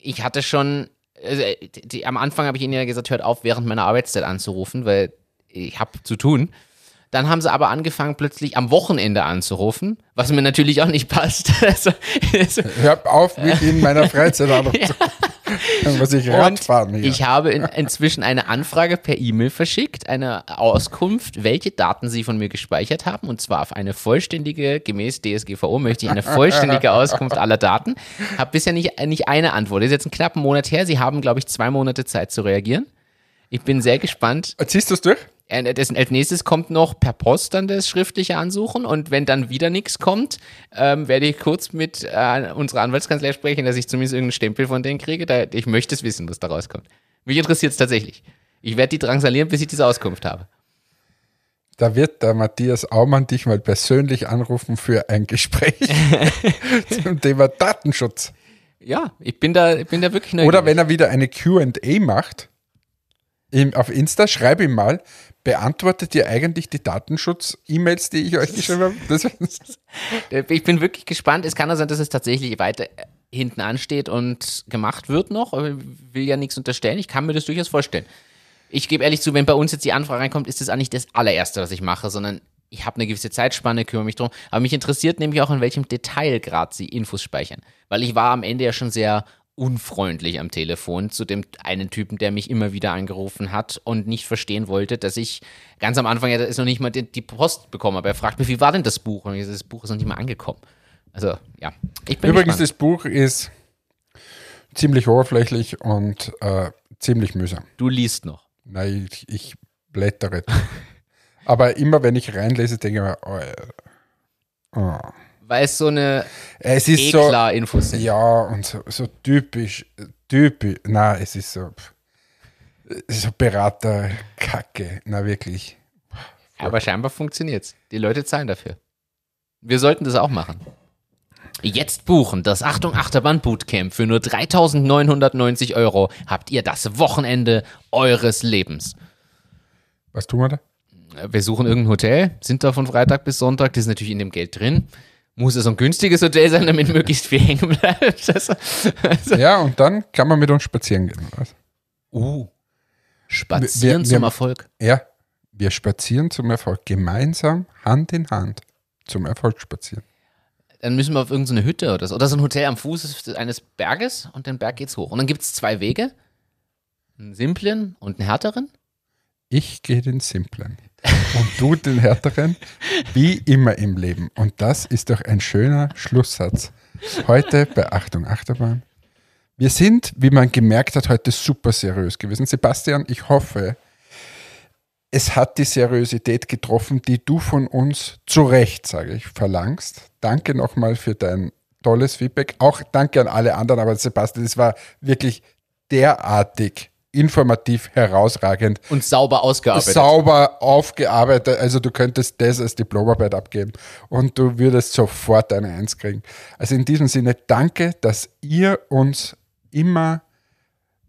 ich hatte schon, also, die, die, am Anfang habe ich ihnen ja gesagt, hört auf, während meiner Arbeitszeit anzurufen, weil ich habe zu tun. Dann haben sie aber angefangen, plötzlich am Wochenende anzurufen, was mir natürlich auch nicht passt. also, also, Hör auf, mich in meiner Freizeit anzurufen. Dann muss ich Radfahren hier. Ich habe in, inzwischen eine Anfrage per E-Mail verschickt, eine Auskunft, welche Daten Sie von mir gespeichert haben. Und zwar auf eine vollständige, gemäß DSGVO möchte ich eine vollständige Auskunft aller Daten. Habe bisher nicht, nicht eine Antwort. Das ist jetzt einen knappen Monat her. Sie haben, glaube ich, zwei Monate Zeit zu reagieren. Ich bin sehr gespannt. Ziehst du es durch? Äh, als nächstes kommt noch per Post dann das schriftliche Ansuchen und wenn dann wieder nichts kommt, ähm, werde ich kurz mit äh, unserer Anwaltskanzlei sprechen, dass ich zumindest irgendeinen Stempel von denen kriege. Da, ich möchte es wissen, was da rauskommt. Mich interessiert es tatsächlich. Ich werde die drangsalieren, bis ich diese Auskunft habe. Da wird der Matthias Aumann dich mal persönlich anrufen für ein Gespräch zum Thema Datenschutz. Ja, ich bin da, ich bin da wirklich neugierig. Oder wenn er wieder eine QA macht, auf Insta, schreib ihm mal, beantwortet ihr eigentlich die Datenschutz-E-Mails, die ich euch geschrieben habe? ich bin wirklich gespannt. Es kann ja sein, dass es tatsächlich weiter hinten ansteht und gemacht wird noch. Ich will ja nichts unterstellen. Ich kann mir das durchaus vorstellen. Ich gebe ehrlich zu, wenn bei uns jetzt die Anfrage reinkommt, ist das auch nicht das allererste, was ich mache, sondern ich habe eine gewisse Zeitspanne, kümmere mich drum. Aber mich interessiert nämlich auch, in welchem Detailgrad sie Infos speichern. Weil ich war am Ende ja schon sehr unfreundlich am Telefon zu dem einen Typen, der mich immer wieder angerufen hat und nicht verstehen wollte, dass ich ganz am Anfang ja ist noch nicht mal die, die Post bekommen habe. Er fragt mich, wie war denn das Buch? Und ich sage, das Buch ist noch nicht mal angekommen. Also, ja. Übrigens, gespannt. das Buch ist ziemlich oberflächlich und äh, ziemlich mühsam. Du liest noch. Nein, ich, ich blättere. Aber immer wenn ich reinlese, denke ich mir, oh, oh weil es so eine es ist so, Infos sind. Ja, und so, so typisch, typisch, na, es ist so, so Beraterkacke, na wirklich. Aber scheinbar funktioniert es. Die Leute zahlen dafür. Wir sollten das auch machen. Jetzt buchen das Achtung Achterbahn Bootcamp für nur 3.990 Euro habt ihr das Wochenende eures Lebens. Was tun wir da? Wir suchen irgendein Hotel, sind da von Freitag bis Sonntag, das ist natürlich in dem Geld drin. Muss es ein günstiges Hotel sein, damit möglichst viel hängen bleibt. Das, also, Ja, und dann kann man mit uns spazieren gehen. Was? uh, spazieren Wir- wir- zum Erfolg. Ja, wir spazieren zum Erfolg. Gemeinsam, Hand in Hand, zum Erfolg spazieren. Dann müssen wir auf irgendeine Hütte oder so. Oder so ein Hotel am Fuß eines Berges und den Berg geht's hoch. Und dann gibt es zwei Wege. Einen simplen und einen härteren. Ich gehe den Simplen und du den Härteren, wie immer im Leben. Und das ist doch ein schöner Schlusssatz. Heute bei Achtung Achterbahn. Wir sind, wie man gemerkt hat, heute super seriös gewesen. Sebastian, ich hoffe, es hat die Seriosität getroffen, die du von uns zu Recht, sage ich, verlangst. Danke nochmal für dein tolles Feedback. Auch danke an alle anderen, aber Sebastian, es war wirklich derartig informativ, herausragend Und sauber ausgearbeitet. sauber aufgearbeitet. Also du könntest das als Diplomarbeit abgeben und du würdest sofort eine Eins kriegen. Also in diesem Sinne, danke, dass ihr uns immer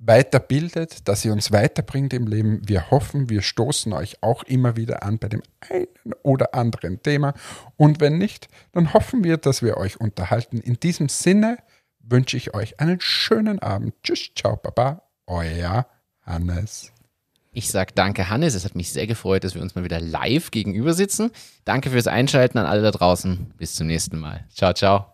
weiterbildet, dass ihr uns weiterbringt im Leben. Wir hoffen, wir stoßen euch auch immer wieder an bei dem einen oder anderen Thema. Und wenn nicht, dann hoffen wir, dass wir euch unterhalten. In diesem Sinne wünsche ich euch einen schönen Abend. Tschüss, ciao, baba, euer Hannes. Ich sage danke, Hannes. Es hat mich sehr gefreut, dass wir uns mal wieder live gegenüber sitzen. Danke fürs Einschalten an alle da draußen. Bis zum nächsten Mal. Ciao, ciao.